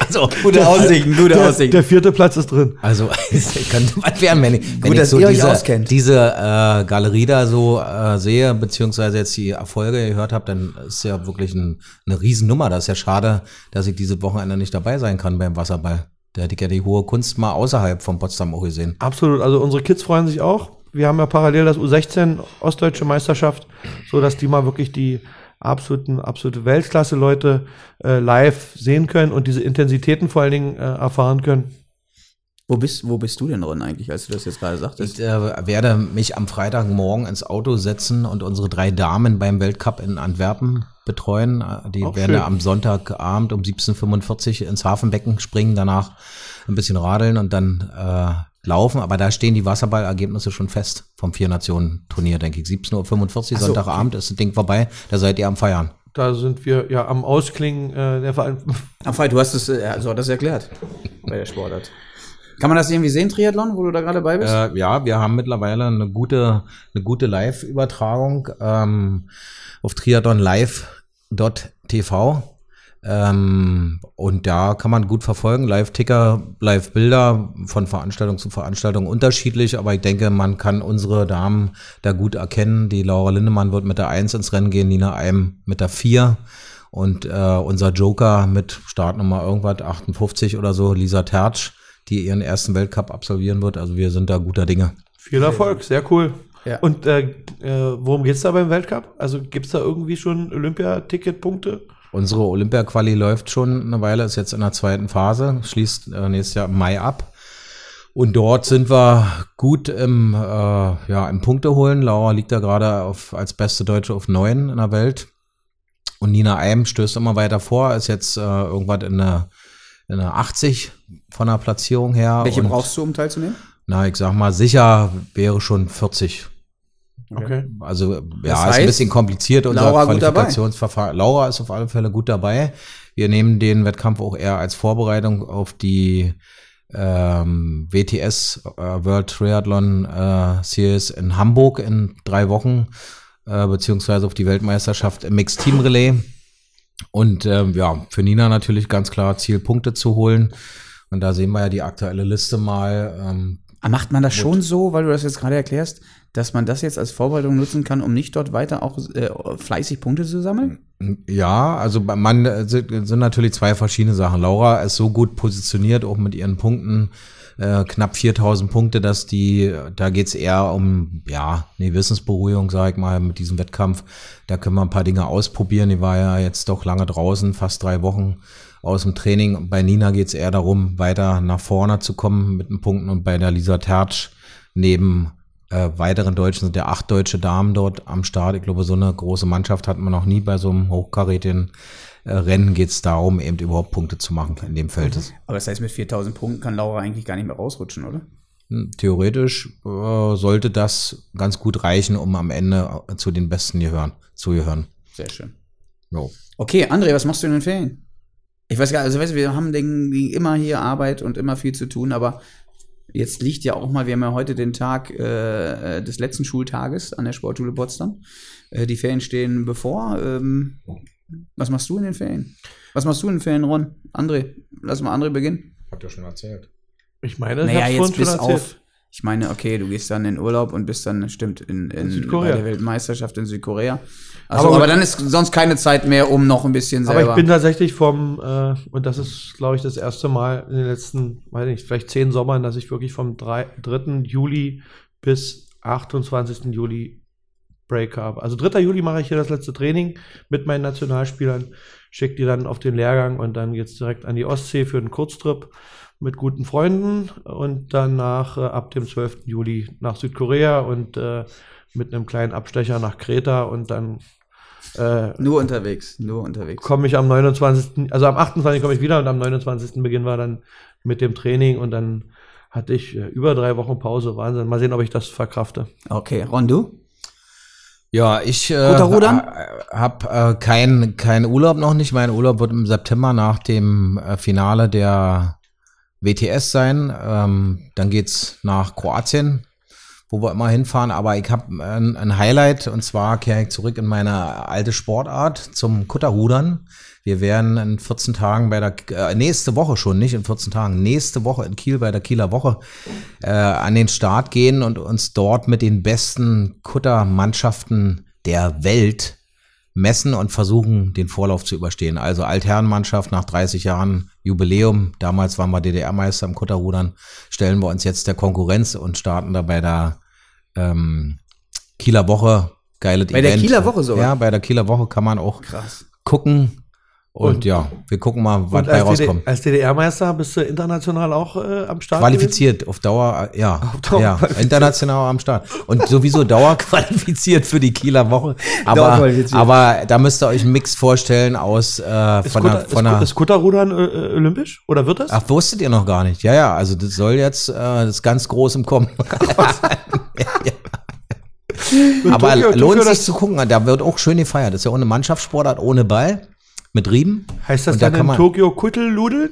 also, gute Aussichten, gute der, Aussichten. Der vierte Platz ist drin. Also, könnte was werden, wenn ich, wenn Gut, ich so diese, auskennt. diese äh, Galerie da so äh, sehe, beziehungsweise jetzt die Erfolge gehört habe, dann ist ja wirklich ein, eine Riesennummer. Das ist ja schade, dass ich diese Wochenende nicht dabei sein kann beim Wasserball. Da hätte ich ja die hohe Kunst mal außerhalb von Potsdam auch gesehen. Absolut. Also unsere Kids freuen sich auch. Wir haben ja parallel das U16 Ostdeutsche Meisterschaft, so dass die mal wirklich die absoluten, absolute Weltklasse-Leute äh, live sehen können und diese Intensitäten vor allen Dingen äh, erfahren können. Wo bist, wo bist du denn drin eigentlich, als du das jetzt gerade sagtest? Ich äh, werde mich am Freitagmorgen ins Auto setzen und unsere drei Damen beim Weltcup in Antwerpen betreuen. Die Auch werden schön. am Sonntagabend um 17.45 Uhr ins Hafenbecken springen, danach ein bisschen radeln und dann äh, laufen, aber da stehen die Wasserballergebnisse schon fest vom Vier-Nationen-Turnier, denke ich. 17.45 Uhr, so, Sonntagabend okay. ist das Ding vorbei, da seid ihr am Feiern. Da sind wir ja am Ausklingen äh, der Verein. Ach, du hast es, äh, also das erklärt bei der Sportart. Kann man das irgendwie sehen, Triathlon, wo du da gerade bei bist? Äh, ja, wir haben mittlerweile eine gute, eine gute Live-Übertragung ähm, auf triathlonlive.tv. Ähm, und da kann man gut verfolgen. Live-Ticker, Live-Bilder von Veranstaltung zu Veranstaltung unterschiedlich, aber ich denke, man kann unsere Damen da gut erkennen. Die Laura Lindemann wird mit der 1 ins Rennen gehen, Nina Eim mit der 4 und äh, unser Joker mit Startnummer irgendwas 58 oder so, Lisa Tertsch, die ihren ersten Weltcup absolvieren wird. Also wir sind da guter Dinge. Viel Erfolg, sehr cool. Ja. Und äh, äh, worum geht's da beim Weltcup? Also gibt's da irgendwie schon Olympiaticketpunkte? Unsere Olympia-Quali läuft schon eine Weile, ist jetzt in der zweiten Phase, schließt äh, nächstes Jahr im Mai ab. Und dort sind wir gut im, äh, ja, im Punkte holen. Laura liegt da gerade auf, als beste Deutsche auf neun in der Welt. Und Nina Eim stößt immer weiter vor, ist jetzt äh, irgendwas in der, in der 80 von der Platzierung her. Welche Und, brauchst du, um teilzunehmen? Na, ich sag mal, sicher wäre schon 40 Okay. Also ja, das heißt, ist ein bisschen kompliziert unser Laura Qualifikationsverfahren. Laura ist auf alle Fälle gut dabei. Wir nehmen den Wettkampf auch eher als Vorbereitung auf die ähm, WTS äh, World Triathlon äh, Series in Hamburg in drei Wochen, äh, beziehungsweise auf die Weltmeisterschaft im Mixed Team Relay. Und ähm, ja, für Nina natürlich ganz klar Ziel, Punkte zu holen. Und da sehen wir ja die aktuelle Liste mal. Ähm, Macht man das schon so, weil du das jetzt gerade erklärst, dass man das jetzt als Vorbereitung nutzen kann, um nicht dort weiter auch äh, fleißig Punkte zu sammeln? Ja, also man äh, sind, sind natürlich zwei verschiedene Sachen. Laura ist so gut positioniert, auch mit ihren Punkten, äh, knapp 4000 Punkte, dass die, da geht's eher um, ja, eine Wissensberuhigung, sag ich mal, mit diesem Wettkampf. Da können wir ein paar Dinge ausprobieren. Die war ja jetzt doch lange draußen, fast drei Wochen aus dem Training. Bei Nina geht's eher darum, weiter nach vorne zu kommen mit den Punkten und bei der Lisa Tertsch neben äh, weiteren Deutschen sind ja acht deutsche Damen dort am Start. Ich glaube, so eine große Mannschaft hat man noch nie bei so einem hochkarätigen äh, Rennen. Geht es darum, eben überhaupt Punkte zu machen in dem Feld. Aber das heißt, mit 4000 Punkten kann Laura eigentlich gar nicht mehr rausrutschen, oder? Hm, Theoretisch äh, sollte das ganz gut reichen, um am Ende äh, zu den Besten gehören, zu gehören. Sehr schön. Jo. Okay, André, was machst du in den Ferien? Ich weiß gar nicht, also weißt du, wir haben den, immer hier Arbeit und immer viel zu tun, aber jetzt liegt ja auch mal, wir haben ja heute den Tag äh, des letzten Schultages an der Sportschule Potsdam. Äh, die Ferien stehen bevor. Ähm, was machst du in den Ferien? Was machst du in den Ferien, Ron? André, lass mal André beginnen. Hat ja schon erzählt. Ich meine, Naja, hab's jetzt bis schon erzählt. auf. Ich meine, okay, du gehst dann in Urlaub und bist dann, stimmt, in, in, Südkorea. bei der Weltmeisterschaft in Südkorea. Also, Aber- aber, dann ist sonst keine Zeit mehr, um noch ein bisschen selber. Aber ich bin tatsächlich vom, äh, und das ist, glaube ich, das erste Mal in den letzten, weiß nicht, vielleicht zehn Sommern, dass ich wirklich vom 3, 3. Juli bis 28. Juli Break habe. Also 3. Juli mache ich hier das letzte Training mit meinen Nationalspielern, schicke die dann auf den Lehrgang und dann geht's direkt an die Ostsee für einen Kurztrip mit guten Freunden und danach äh, ab dem 12. Juli nach Südkorea und äh, mit einem kleinen Abstecher nach Kreta und dann äh, nur unterwegs, nur unterwegs. komme ich am 29., also am 28. komme ich wieder und am 29. beginnen wir dann mit dem Training und dann hatte ich äh, über drei Wochen Pause. Wahnsinn. Mal sehen, ob ich das verkrafte. Okay, Ron, du? Ja, ich äh, habe äh, keinen kein Urlaub noch nicht. Mein Urlaub wird im September nach dem äh, Finale der WTS sein. Ähm, dann geht's nach Kroatien, wo wir immer hinfahren. Aber ich habe ein, ein Highlight und zwar kehre ich zurück in meine alte Sportart zum Kutterrudern. Wir werden in 14 Tagen bei der, äh, nächste Woche schon, nicht in 14 Tagen, nächste Woche in Kiel bei der Kieler Woche äh, an den Start gehen und uns dort mit den besten Kuttermannschaften der Welt messen und versuchen, den Vorlauf zu überstehen. Also Altherrenmannschaft nach 30 Jahren Jubiläum, damals waren wir DDR-Meister im Kutterrudern, stellen wir uns jetzt der Konkurrenz und starten da bei der ähm, Kieler Woche. Geiles Bei der Kieler Woche sogar? Ja, bei der Kieler Woche kann man auch Krass. gucken. Und, Und- ja, wir gucken mal, was bei rauskommt. als DDR-Meister bist du international auch äh, am Start? Qualifiziert auf Dauer, äh, ja, Dauer ja international am Start. Und sowieso Dauer qualifiziert für die Kieler Woche. Aber, aber da müsst ihr euch einen Mix vorstellen aus äh, gewesen? Ist, von Kutter, der, von ist, der ist Kutterrudern äh, äh, olympisch? Oder wird das? Ach, wusstet ihr noch gar nicht? Ja, ja, also das soll jetzt, äh, das ist ganz groß im Kommen. ja, ja. Aber Tokio- Tokio, lohnt sich das- zu gucken, da wird auch schön gefeiert. Das ist ja eine Mannschaftssportart ohne Ball, mit Rieben. heißt das Und da dann kann in man- Tokio Kuttelludeln?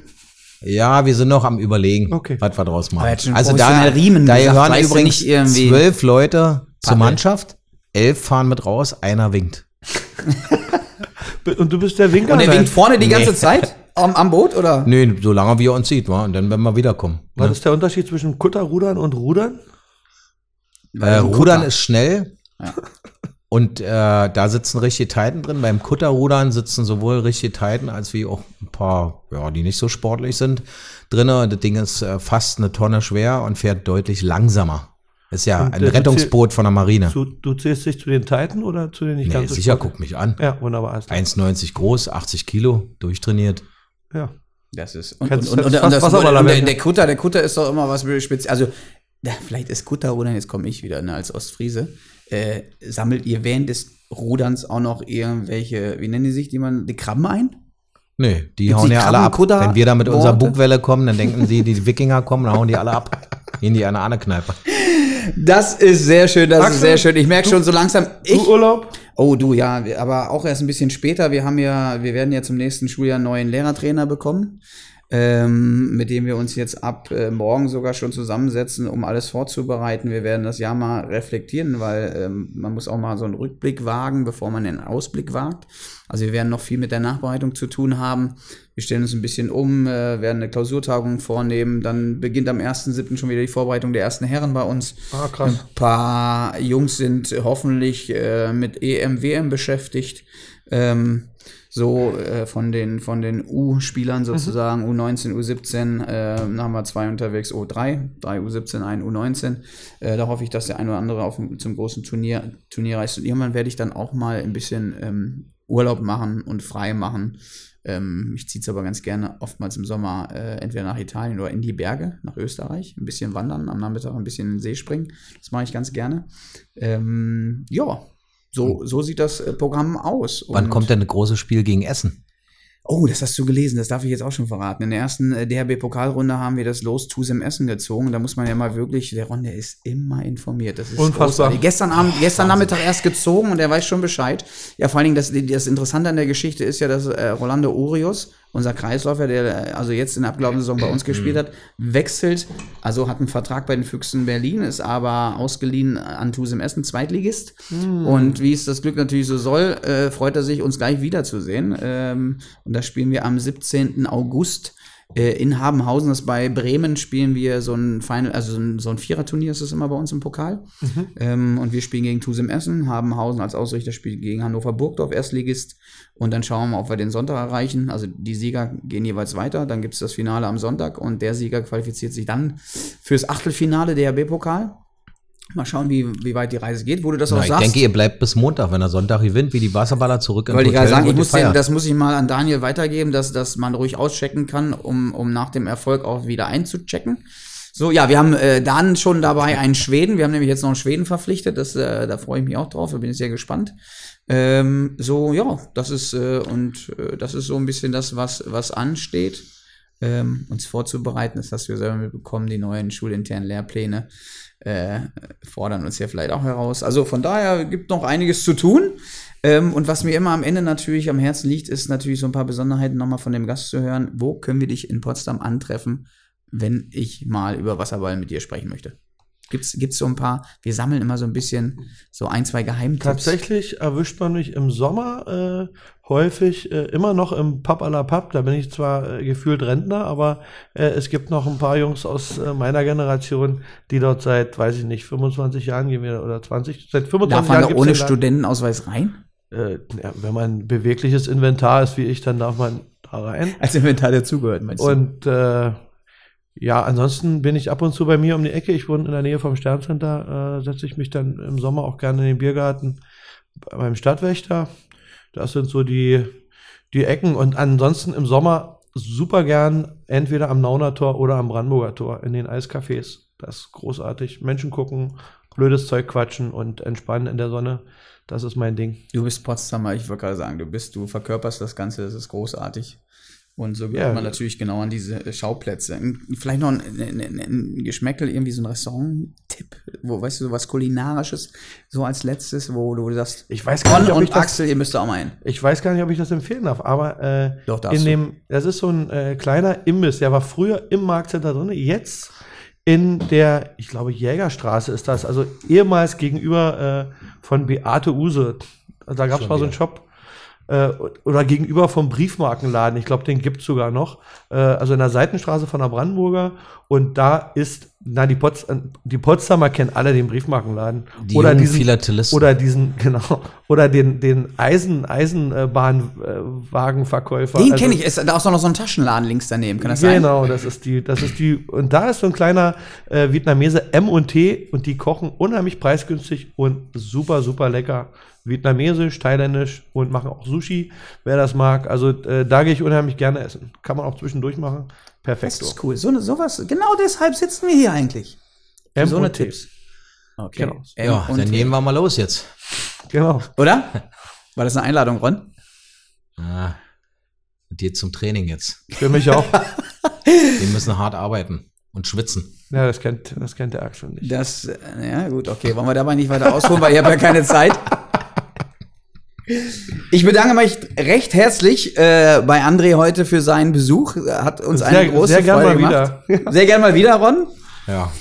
Ja, wir sind noch am überlegen, Okay. was wir draus machen. Also da, Riemen da gesagt, gehören weißt du übrigens zwölf Leute zur Paddel. Mannschaft, elf fahren mit raus, einer winkt. Und du bist der Winker? Und er winkt vorne die ganze Nee. Zeit am, am Boot, oder? Nee, solange wie er uns sieht, wa? und dann werden wir wiederkommen. Was Ne? ist der Unterschied zwischen Kutterrudern und Rudern? Äh, Rudern ist schnell. Ja. Und äh, da sitzen richtige Titan drin. Beim Kutterrudern sitzen sowohl richtige Titan als wie auch ein paar, ja, die nicht so sportlich sind, drin. Das Ding ist äh, fast eine Tonne schwer und fährt deutlich langsamer. Ist ja Und, ein äh, du Rettungsboot von der Marine. Zu, du zählst dich zu den Titan oder zu den nicht Nee, ganz so sicher, guck mich an. Ja, wunderbar. alles klar. 1,90 groß, 80 Kilo, durchtrainiert. Ja. Das ist. Und, Kannst- und, und, und, und, das, und der, der. Kutter, der Kutter ist doch immer was speziell. Also, ja, vielleicht ist Kutterrudern, jetzt komme ich wieder ne, als Ostfriese. Äh, sammelt ihr während des Ruderns auch noch irgendwelche, wie nennen die sich, die man, die Krabben ein? Nee, die Gibt's hauen die ja alle ab. Wenn wir da mit unserer Worte? Bugwelle kommen, dann denken sie, die Wikinger kommen, dann hauen die alle ab. In die eine Ahne-Kneipe. Das ist sehr schön, das Axel, ist sehr schön. Ich merke schon so langsam. Ich, Du Urlaub? oh, du, ja, aber auch erst ein bisschen später. Wir haben ja, wir werden ja zum nächsten Schuljahr einen neuen Lehrertrainer bekommen. Ähm, mit dem wir uns jetzt ab äh, morgen sogar schon zusammensetzen, um alles vorzubereiten. Wir werden das Jahr mal reflektieren, weil ähm, man muss auch mal so einen Rückblick wagen, bevor man den Ausblick wagt. Also wir werden noch viel mit der Nachbereitung zu tun haben. Wir stellen uns ein bisschen um, äh, werden eine Klausurtagung vornehmen. Dann beginnt am 1.7. schon wieder die Vorbereitung der ersten Herren bei uns. Ah, krass. Ein paar Jungs sind hoffentlich äh, mit EM, WM beschäftigt. Ähm, so äh, von den von den U-Spielern sozusagen, U19, U17, äh, haben wir zwei unterwegs, U3, drei U17, ein U19. Äh, da hoffe ich, dass der eine oder andere auf, zum großen Turnier, Turnier reist. Und irgendwann werde ich dann auch mal ein bisschen ähm, Urlaub machen und frei machen. Ähm, ich ziehe es aber ganz gerne oftmals im Sommer äh, entweder nach Italien oder in die Berge, nach Österreich, ein bisschen wandern, am Nachmittag ein bisschen in den See springen. Das mache ich ganz gerne. Ähm, ja, so, so sieht das äh, Programm aus. Wann Und- kommt denn ein großes Spiel gegen Essen? Oh, das hast du gelesen, das darf ich jetzt auch schon verraten. In der ersten äh, DHB-Pokalrunde haben wir das Los Tusem Essen gezogen. Da muss man ja mal wirklich, der Ron, der ist immer informiert. Das ist Unfassbar. großartig. Gestern Abend, gestern Nachmittag erst gezogen und er weiß schon Bescheid. Ja, vor allen Dingen, das, das Interessante an der Geschichte ist ja, dass äh, Rolando Urios, unser Kreisläufer, der also jetzt in der abgelaufenen Saison bei uns gespielt hat, wechselt, also hat einen Vertrag bei den Füchsen Berlin, ist aber ausgeliehen an Tusem Essen, Zweitligist. Und wie es das Glück natürlich so soll, äh, freut er sich, uns gleich wiederzusehen. Ähm, und das spielen wir am 17. August in Habenhausen. Das bei Bremen spielen wir so ein Final, also so ein, so ein Viererturnier ist das immer bei uns im Pokal. Ähm, und wir spielen gegen Tusem Essen, Habenhausen als Ausrichter spielt gegen Hannover Burgdorf, Erstligist. Und dann schauen wir mal, ob wir den Sonntag erreichen. Also die Sieger gehen jeweils weiter. Dann gibt es das Finale am Sonntag und der Sieger qualifiziert sich dann fürs Achtelfinale der DHB-Pokal. Mal schauen, wie, wie weit die Reise geht. Wo du das Na, auch ich sagst. denke, ihr bleibt bis Montag, wenn er Sonntag gewinnt, wie die Wasserballer zurück Wollte ich gerade sagen, ich muss den, das muss ich mal an Daniel weitergeben, dass, dass man ruhig auschecken kann, um, um nach dem Erfolg auch wieder einzuchecken. So, ja, wir haben äh, dann schon dabei einen Schweden. Wir haben nämlich jetzt noch einen Schweden verpflichtet. Das, äh, da freue ich mich auch drauf. Da bin ich sehr gespannt. Ähm, so, ja, das ist äh, und äh, das ist so ein bisschen das, was, was ansteht. Ähm, uns vorzubereiten, das hast du ja selber mitbekommen, die neuen schulinternen Lehrpläne äh, fordern uns ja vielleicht auch heraus. Also von daher gibt noch einiges zu tun. Ähm, und was mir immer am Ende natürlich am Herzen liegt, ist natürlich so ein paar Besonderheiten nochmal von dem Gast zu hören. Wo können wir dich in Potsdam antreffen, wenn ich mal über Wasserball mit dir sprechen möchte? Gibt's, gibt's so ein paar, wir sammeln immer so ein bisschen so ein, zwei Geheimtipps. Tatsächlich erwischt man mich im Sommer äh, häufig äh, immer noch im Pub à la Pub. Da bin ich zwar äh, gefühlt Rentner, aber äh, es gibt noch ein paar Jungs aus äh, meiner Generation, die dort seit, weiß ich nicht, 25 Jahren gehen wir oder 20, seit 25 Darf man Jahren da gibt's ohne den Laden. Studentenausweis rein? Äh, ja, wenn man bewegliches Inventar ist wie ich, dann darf man da rein. Als Inventar dazugehört, meinst du? Und ja, ansonsten bin ich ab und zu bei mir um die Ecke. Ich wohne in der Nähe vom Sterncenter. Äh, setze ich mich dann im Sommer auch gerne in den Biergarten beim Stadtwächter. Das sind so die, die Ecken. Und ansonsten im Sommer super gern entweder am Nauner Tor oder am Brandenburger Tor in den Eiscafés. Das ist großartig. Menschen gucken, blödes Zeug quatschen und entspannen in der Sonne. Das ist mein Ding. Du bist Potsdamer, ich wollte gerade sagen, du bist, du verkörperst das Ganze, das ist großartig. Und so Ja. kommt man natürlich genau an diese äh, Schauplätze. Vielleicht noch ein, ein, ein, ein Geschmäckel, irgendwie so ein Restaurant-Tipp, wo, weißt du, so was Kulinarisches, so als letztes, wo du sagst, Ich weiß gar nicht, ob ich das Axel, ihr müsst da auch mal hin. Ich weiß gar nicht, ob ich das empfehlen darf, aber äh, Doch, darfst in dem, das ist so ein äh, kleiner Imbiss, der war früher im Marktcenter drin, jetzt in der, ich glaube, Jägerstraße ist das, also ehemals gegenüber äh, von Beate Use. Da gab es mal so einen. Shop. Äh, oder gegenüber vom Briefmarkenladen, ich glaube, den gibt es sogar noch. Äh, also in der Seitenstraße von der Brandenburger. Und da ist, na, die, Pots, äh, die Potsdamer kennen alle den Briefmarkenladen. Die oder diesen, Philatelisten. oder diesen, genau, oder den, den Eisen, Eisenbahnwagenverkäufer. Den Also- kenne ich, ist da ist auch noch so ein Taschenladen links daneben, kann das sein? Genau, das ist die, das ist die, und da ist so ein kleiner äh, Vietnamese M und T und die kochen unheimlich preisgünstig und super, super lecker. Vietnamesisch, thailändisch und machen auch Sushi, wer das mag. Also äh, da gehe ich unheimlich gerne essen. Kann man auch zwischendurch machen. Das Perfekt. ist cool. So, sowas, genau deshalb sitzen wir hier eigentlich. Für M so eine und T. Tipps. Okay. Genau. M ja, und dann T. gehen wir mal los jetzt. Genau. Oder? War das eine Einladung, Ron? Ah, mit dir zum Training jetzt. Für mich auch. Wir müssen hart arbeiten und schwitzen. ja, das kennt, das kennt der Axel nicht. Das, äh, ja gut, okay. Wollen wir dabei nicht weiter ausholen, weil ich habe ja keine Zeit. Ich bedanke mich recht herzlich äh, bei André heute für seinen Besuch. Hat uns eine Sehr- große sehr gern Freude mal gemacht. Sehr gern mal wieder, Ron. Ja.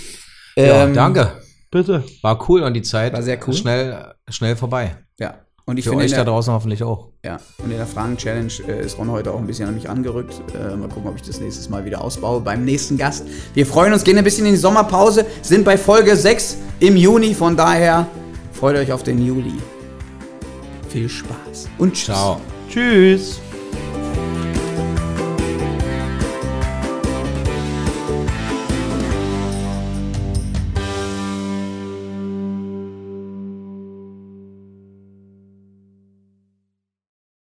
ja, Ähm, danke. Bitte. War cool und die Zeit War sehr cool. schnell, schnell vorbei. Ja. Und ich Für finde, euch in da der, draußen hoffentlich auch. ja, und in der Fragen-Challenge äh, ist Ron heute auch ein bisschen an mich angerückt. Äh, mal gucken, ob ich das nächstes Mal wieder ausbaue beim nächsten Gast. Wir freuen uns, gehen ein bisschen in die Sommerpause, sind bei Folge 6 im Juni. Von daher freut euch auf den Juli. Viel Spaß und tschüss. Ciao. Tschüss.